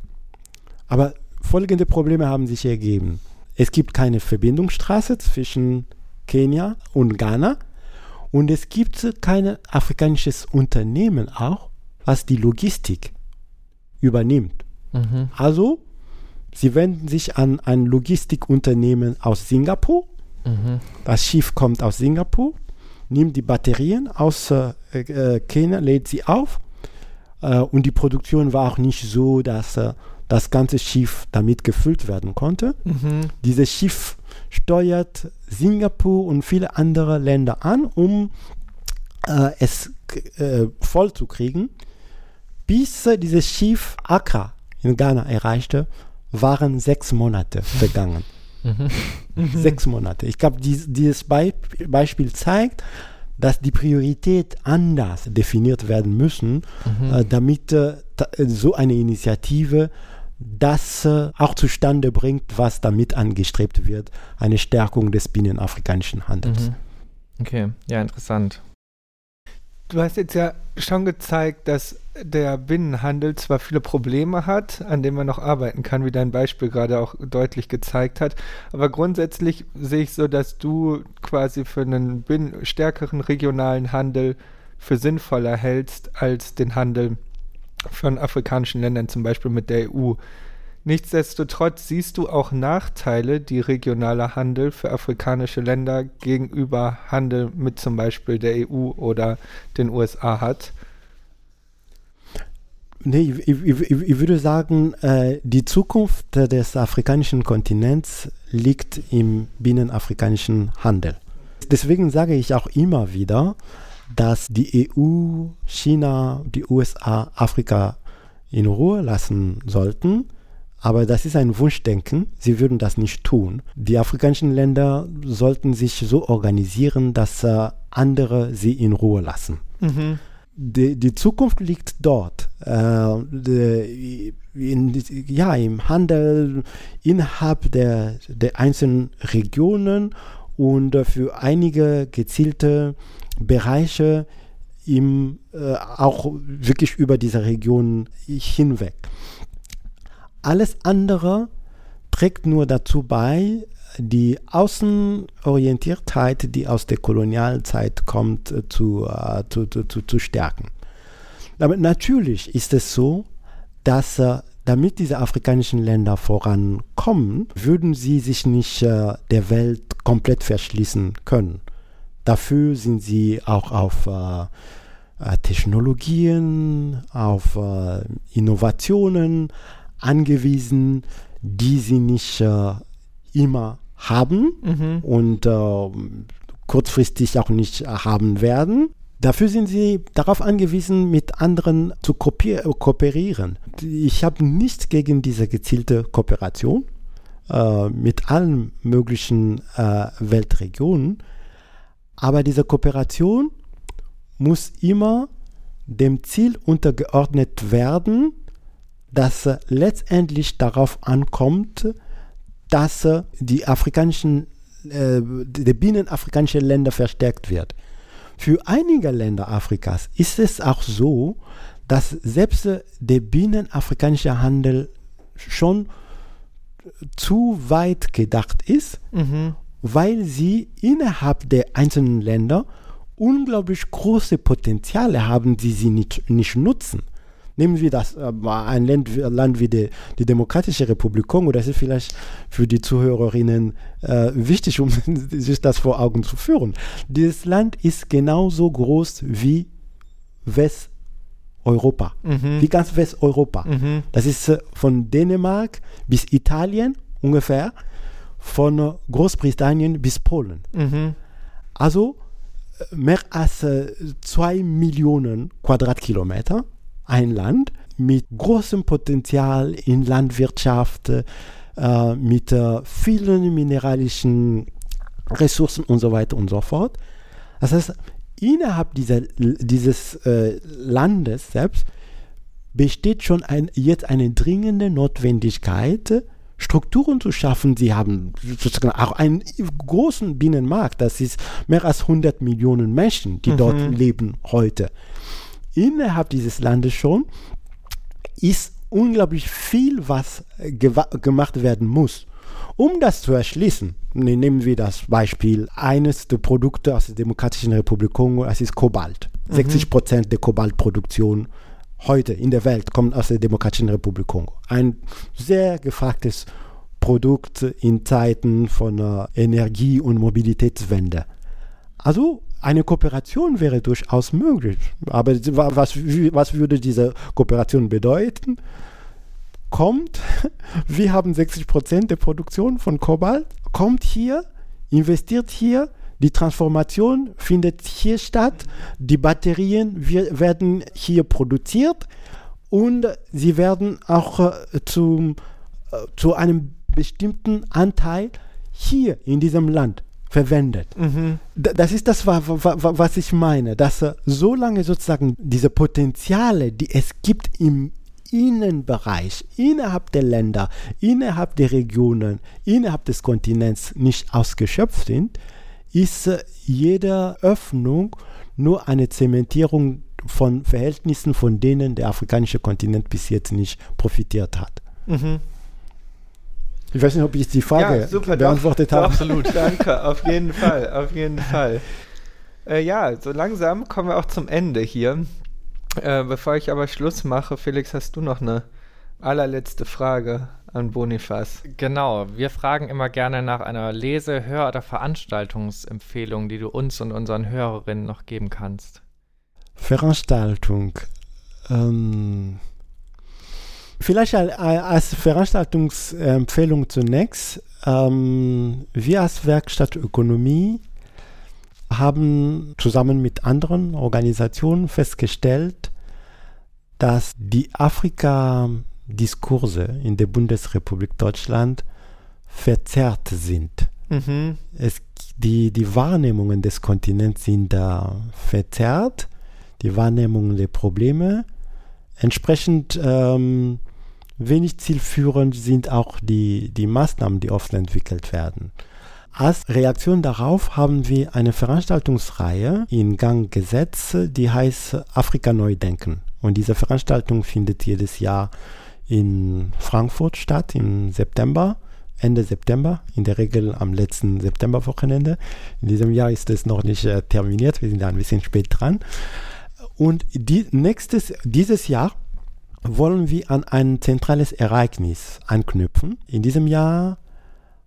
Aber folgende Probleme haben sich ergeben. Es gibt keine Verbindungsstraße zwischen Kenia und Ghana und es gibt kein afrikanisches Unternehmen auch, was die Logistik übernimmt. Mhm. Also Sie wenden sich an ein Logistikunternehmen aus Singapur. Mhm. Das Schiff kommt aus Singapur, nimmt die Batterien aus äh, äh, Kenia, lädt sie auf. Äh, und die Produktion war auch nicht so, dass äh, das ganze Schiff damit gefüllt werden konnte. Mhm. Dieses Schiff steuert Singapur und viele andere Länder an, um äh, es äh, voll zu kriegen, bis dieses Schiff Accra in Ghana erreichte waren sechs Monate vergangen. Mhm. Sechs Monate. Ich glaube, dies, dieses Be Beispiel zeigt, dass die Priorität anders definiert werden müssen, mhm. äh, damit äh, so eine Initiative das äh, auch zustande bringt, was damit angestrebt wird, eine Stärkung des binnenafrikanischen Handels. Mhm. Okay, ja, interessant. Du hast jetzt ja schon gezeigt, dass der Binnenhandel zwar viele Probleme hat, an denen man noch arbeiten kann, wie dein Beispiel gerade auch deutlich gezeigt hat, aber grundsätzlich sehe ich so, dass du quasi für einen stärkeren regionalen Handel für sinnvoller hältst als den Handel von afrikanischen Ländern, zum Beispiel mit der EU. Nichtsdestotrotz siehst du auch Nachteile, die regionaler Handel für afrikanische Länder gegenüber Handel mit zum Beispiel der EU oder den USA hat. Nee, ich, ich, ich würde sagen, äh, die Zukunft des afrikanischen Kontinents liegt im binnenafrikanischen Handel. Deswegen sage ich auch immer wieder, dass die EU, China, die USA Afrika in Ruhe lassen sollten. Aber das ist ein Wunschdenken. Sie würden das nicht tun. Die afrikanischen Länder sollten sich so organisieren, dass äh, andere sie in Ruhe lassen. Mhm die, die Zukunft liegt dort. Äh, die, in, ja, im Handel innerhalb der, der einzelnen Regionen und für einige gezielte Bereiche im, äh, auch wirklich über diese Region hinweg. Alles andere trägt nur dazu bei, die Außenorientiertheit, die aus der Kolonialzeit kommt, äh, zu, äh, zu, zu, zu, stärken. Aber natürlich ist es so, dass äh, damit diese afrikanischen Länder vorankommen, würden sie sich nicht äh, der Welt komplett verschließen können. Dafür sind sie auch auf äh, äh Technologien, auf Innovationen angewiesen, die sie nicht immer haben mhm. und äh, kurzfristig auch nicht haben werden. Dafür sind sie darauf angewiesen, mit anderen zu kooperieren. Ich habe nichts gegen diese gezielte Kooperation äh, mit allen möglichen äh, Weltregionen, aber diese Kooperation muss immer dem Ziel untergeordnet werden, dass letztendlich darauf ankommt, dass die afrikanischen, äh, die binnenafrikanische Länder verstärkt wird. Für einige Länder Afrikas ist es auch so, dass selbst der binnenafrikanische Handel schon zu weit gedacht ist, mhm. Weil sie innerhalb der einzelnen Länder unglaublich große Potenziale haben, die sie nicht, nicht nutzen. Nehmen wir das, äh, ein Land, Land wie die, die Demokratische Republik Kongo, das ist vielleicht für die Zuhörerinnen äh, wichtig, um sich das vor Augen zu führen. Dieses Land ist genauso groß wie Westeuropa, mhm. wie ganz Westeuropa. Mhm. Das ist äh, von Dänemark bis Italien ungefähr, von Großbritannien bis Polen. Mhm. Also äh, mehr als äh, zwei Millionen Quadratkilometer ein Land mit großem Potenzial in Landwirtschaft, äh, mit äh, vielen mineralischen Ressourcen und so weiter und so fort. Das heißt, innerhalb dieser, dieses äh, Landes selbst besteht schon ein, jetzt eine dringende Notwendigkeit, Strukturen zu schaffen. Sie haben sozusagen auch einen großen Binnenmarkt. Das ist mehr als 100 Millionen Menschen, die mhm. dort leben heute innerhalb dieses Landes schon ist unglaublich viel, was gemacht werden muss. Um das zu erschließen, ne, nehmen wir das Beispiel eines der Produkte aus der Demokratischen Republik Kongo, das ist Kobalt. Mhm. 60 Prozent der Kobaltproduktion heute in der Welt kommt aus der Demokratischen Republik Kongo. Ein sehr gefragtes Produkt in Zeiten von äh, Energie- und Mobilitätswende. Also eine Kooperation wäre durchaus möglich. Aber was, was würde diese Kooperation bedeuten? Kommt, wir haben 60 Prozent der Produktion von Kobalt, kommt hier, investiert hier, die Transformation findet hier statt, die Batterien werden hier produziert und sie werden auch äh, zum, äh, zu einem bestimmten Anteil hier in diesem Land verwendet. Mhm. Das ist das, was ich meine, dass solange sozusagen diese Potenziale, die es gibt im Innenbereich, innerhalb der Länder, innerhalb der Regionen, innerhalb des Kontinents nicht ausgeschöpft sind, ist jede Öffnung nur eine Zementierung von Verhältnissen, von denen der afrikanische Kontinent bis jetzt nicht profitiert hat. Mhm. Ich weiß nicht, ob ich die Frage ja, super, beantwortet habe. Absolut, danke, auf jeden Fall, auf jeden Fall. Äh, ja, so langsam kommen wir auch zum Ende hier. Äh, bevor ich aber Schluss mache, Felix, hast du noch eine allerletzte Frage an Bonifaz? Genau, wir fragen immer gerne nach einer Lese-, Hör- oder Veranstaltungsempfehlung, die du uns und unseren Hörerinnen noch geben kannst. Veranstaltung. Ähm, Vielleicht als Veranstaltungsempfehlung zunächst. Ähm, wir als Werkstatt Ökonomie haben zusammen mit anderen Organisationen festgestellt, dass die Afrika-Diskurse in der Bundesrepublik Deutschland verzerrt sind. Mhm. Es, die, die Wahrnehmungen des Kontinents sind da verzerrt, die Wahrnehmungen der Probleme. Entsprechend ähm, Wenig zielführend sind auch die, die Maßnahmen, die oft entwickelt werden. Als Reaktion darauf haben wir eine Veranstaltungsreihe in Gang gesetzt, die heißt Afrika neu denken. Und diese Veranstaltung findet jedes Jahr in Frankfurt statt im September, Ende September, in der Regel am letzten Septemberwochenende. In diesem Jahr ist es noch nicht äh, terminiert, wir sind da ein bisschen spät dran. Und die, nächstes, dieses Jahr wollen wir an ein zentrales Ereignis anknüpfen. In diesem Jahr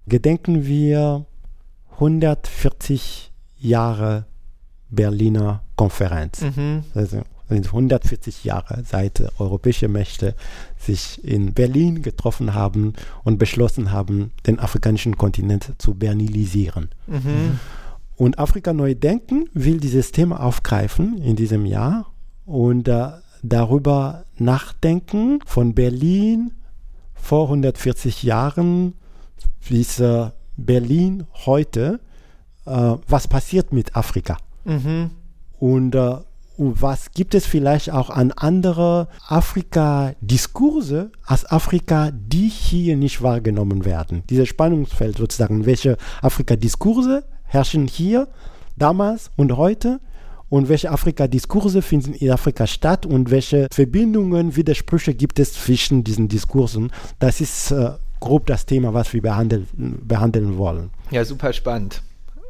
gedenken wir 140 Jahre Berliner Konferenz. Mhm. Also 140 Jahre seit europäische Mächte sich in Berlin getroffen haben und beschlossen haben, den afrikanischen Kontinent zu bernilisieren. Mhm. Und Afrika Neu Denken will dieses Thema aufgreifen in diesem Jahr und äh, darüber nachdenken, von Berlin vor 140 Jahren bis äh, Berlin heute, äh, was passiert mit Afrika? Mhm. Und, äh, und was gibt es vielleicht auch an andere Afrika-Diskurse als Afrika, die hier nicht wahrgenommen werden? Dieses Spannungsfeld sozusagen, welche Afrika-Diskurse herrschen hier damals und heute? und welche Afrika-Diskurse finden in Afrika statt und welche Verbindungen, Widersprüche gibt es zwischen diesen Diskursen. Das ist äh, grob das Thema, was wir behandeln, behandeln wollen. Ja, super spannend.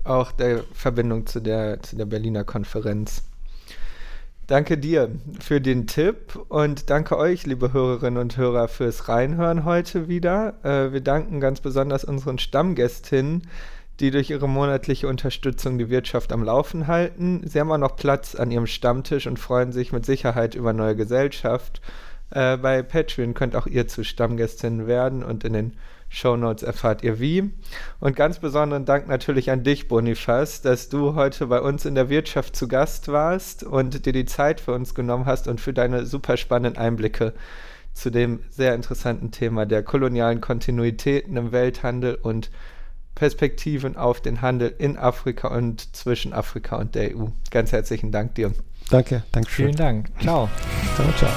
Auch der Verbindung zu der, zu der Berliner Konferenz. Danke dir für den Tipp und danke euch, liebe Hörerinnen und Hörer, fürs Reinhören heute wieder. Äh, wir danken ganz besonders unseren Stammgästinnen, die durch ihre monatliche Unterstützung die Wirtschaft am Laufen halten. Sie haben auch noch Platz an ihrem Stammtisch und freuen sich mit Sicherheit über neue Gesellschaft. Äh, bei Patreon könnt auch ihr zu Stammgästin werden und in den Show Notes erfahrt ihr wie. Und ganz besonderen Dank natürlich an dich, Bonifaz, dass du heute bei uns in der Wirtschaft zu Gast warst und dir die Zeit für uns genommen hast und für deine super spannenden Einblicke zu dem sehr interessanten Thema der kolonialen Kontinuitäten im Welthandel und Perspektiven auf den Handel in Afrika und zwischen Afrika und der EU. Ganz herzlichen Dank dir. Danke, danke schön. Vielen Dank. Ciao. Ciao, ciao.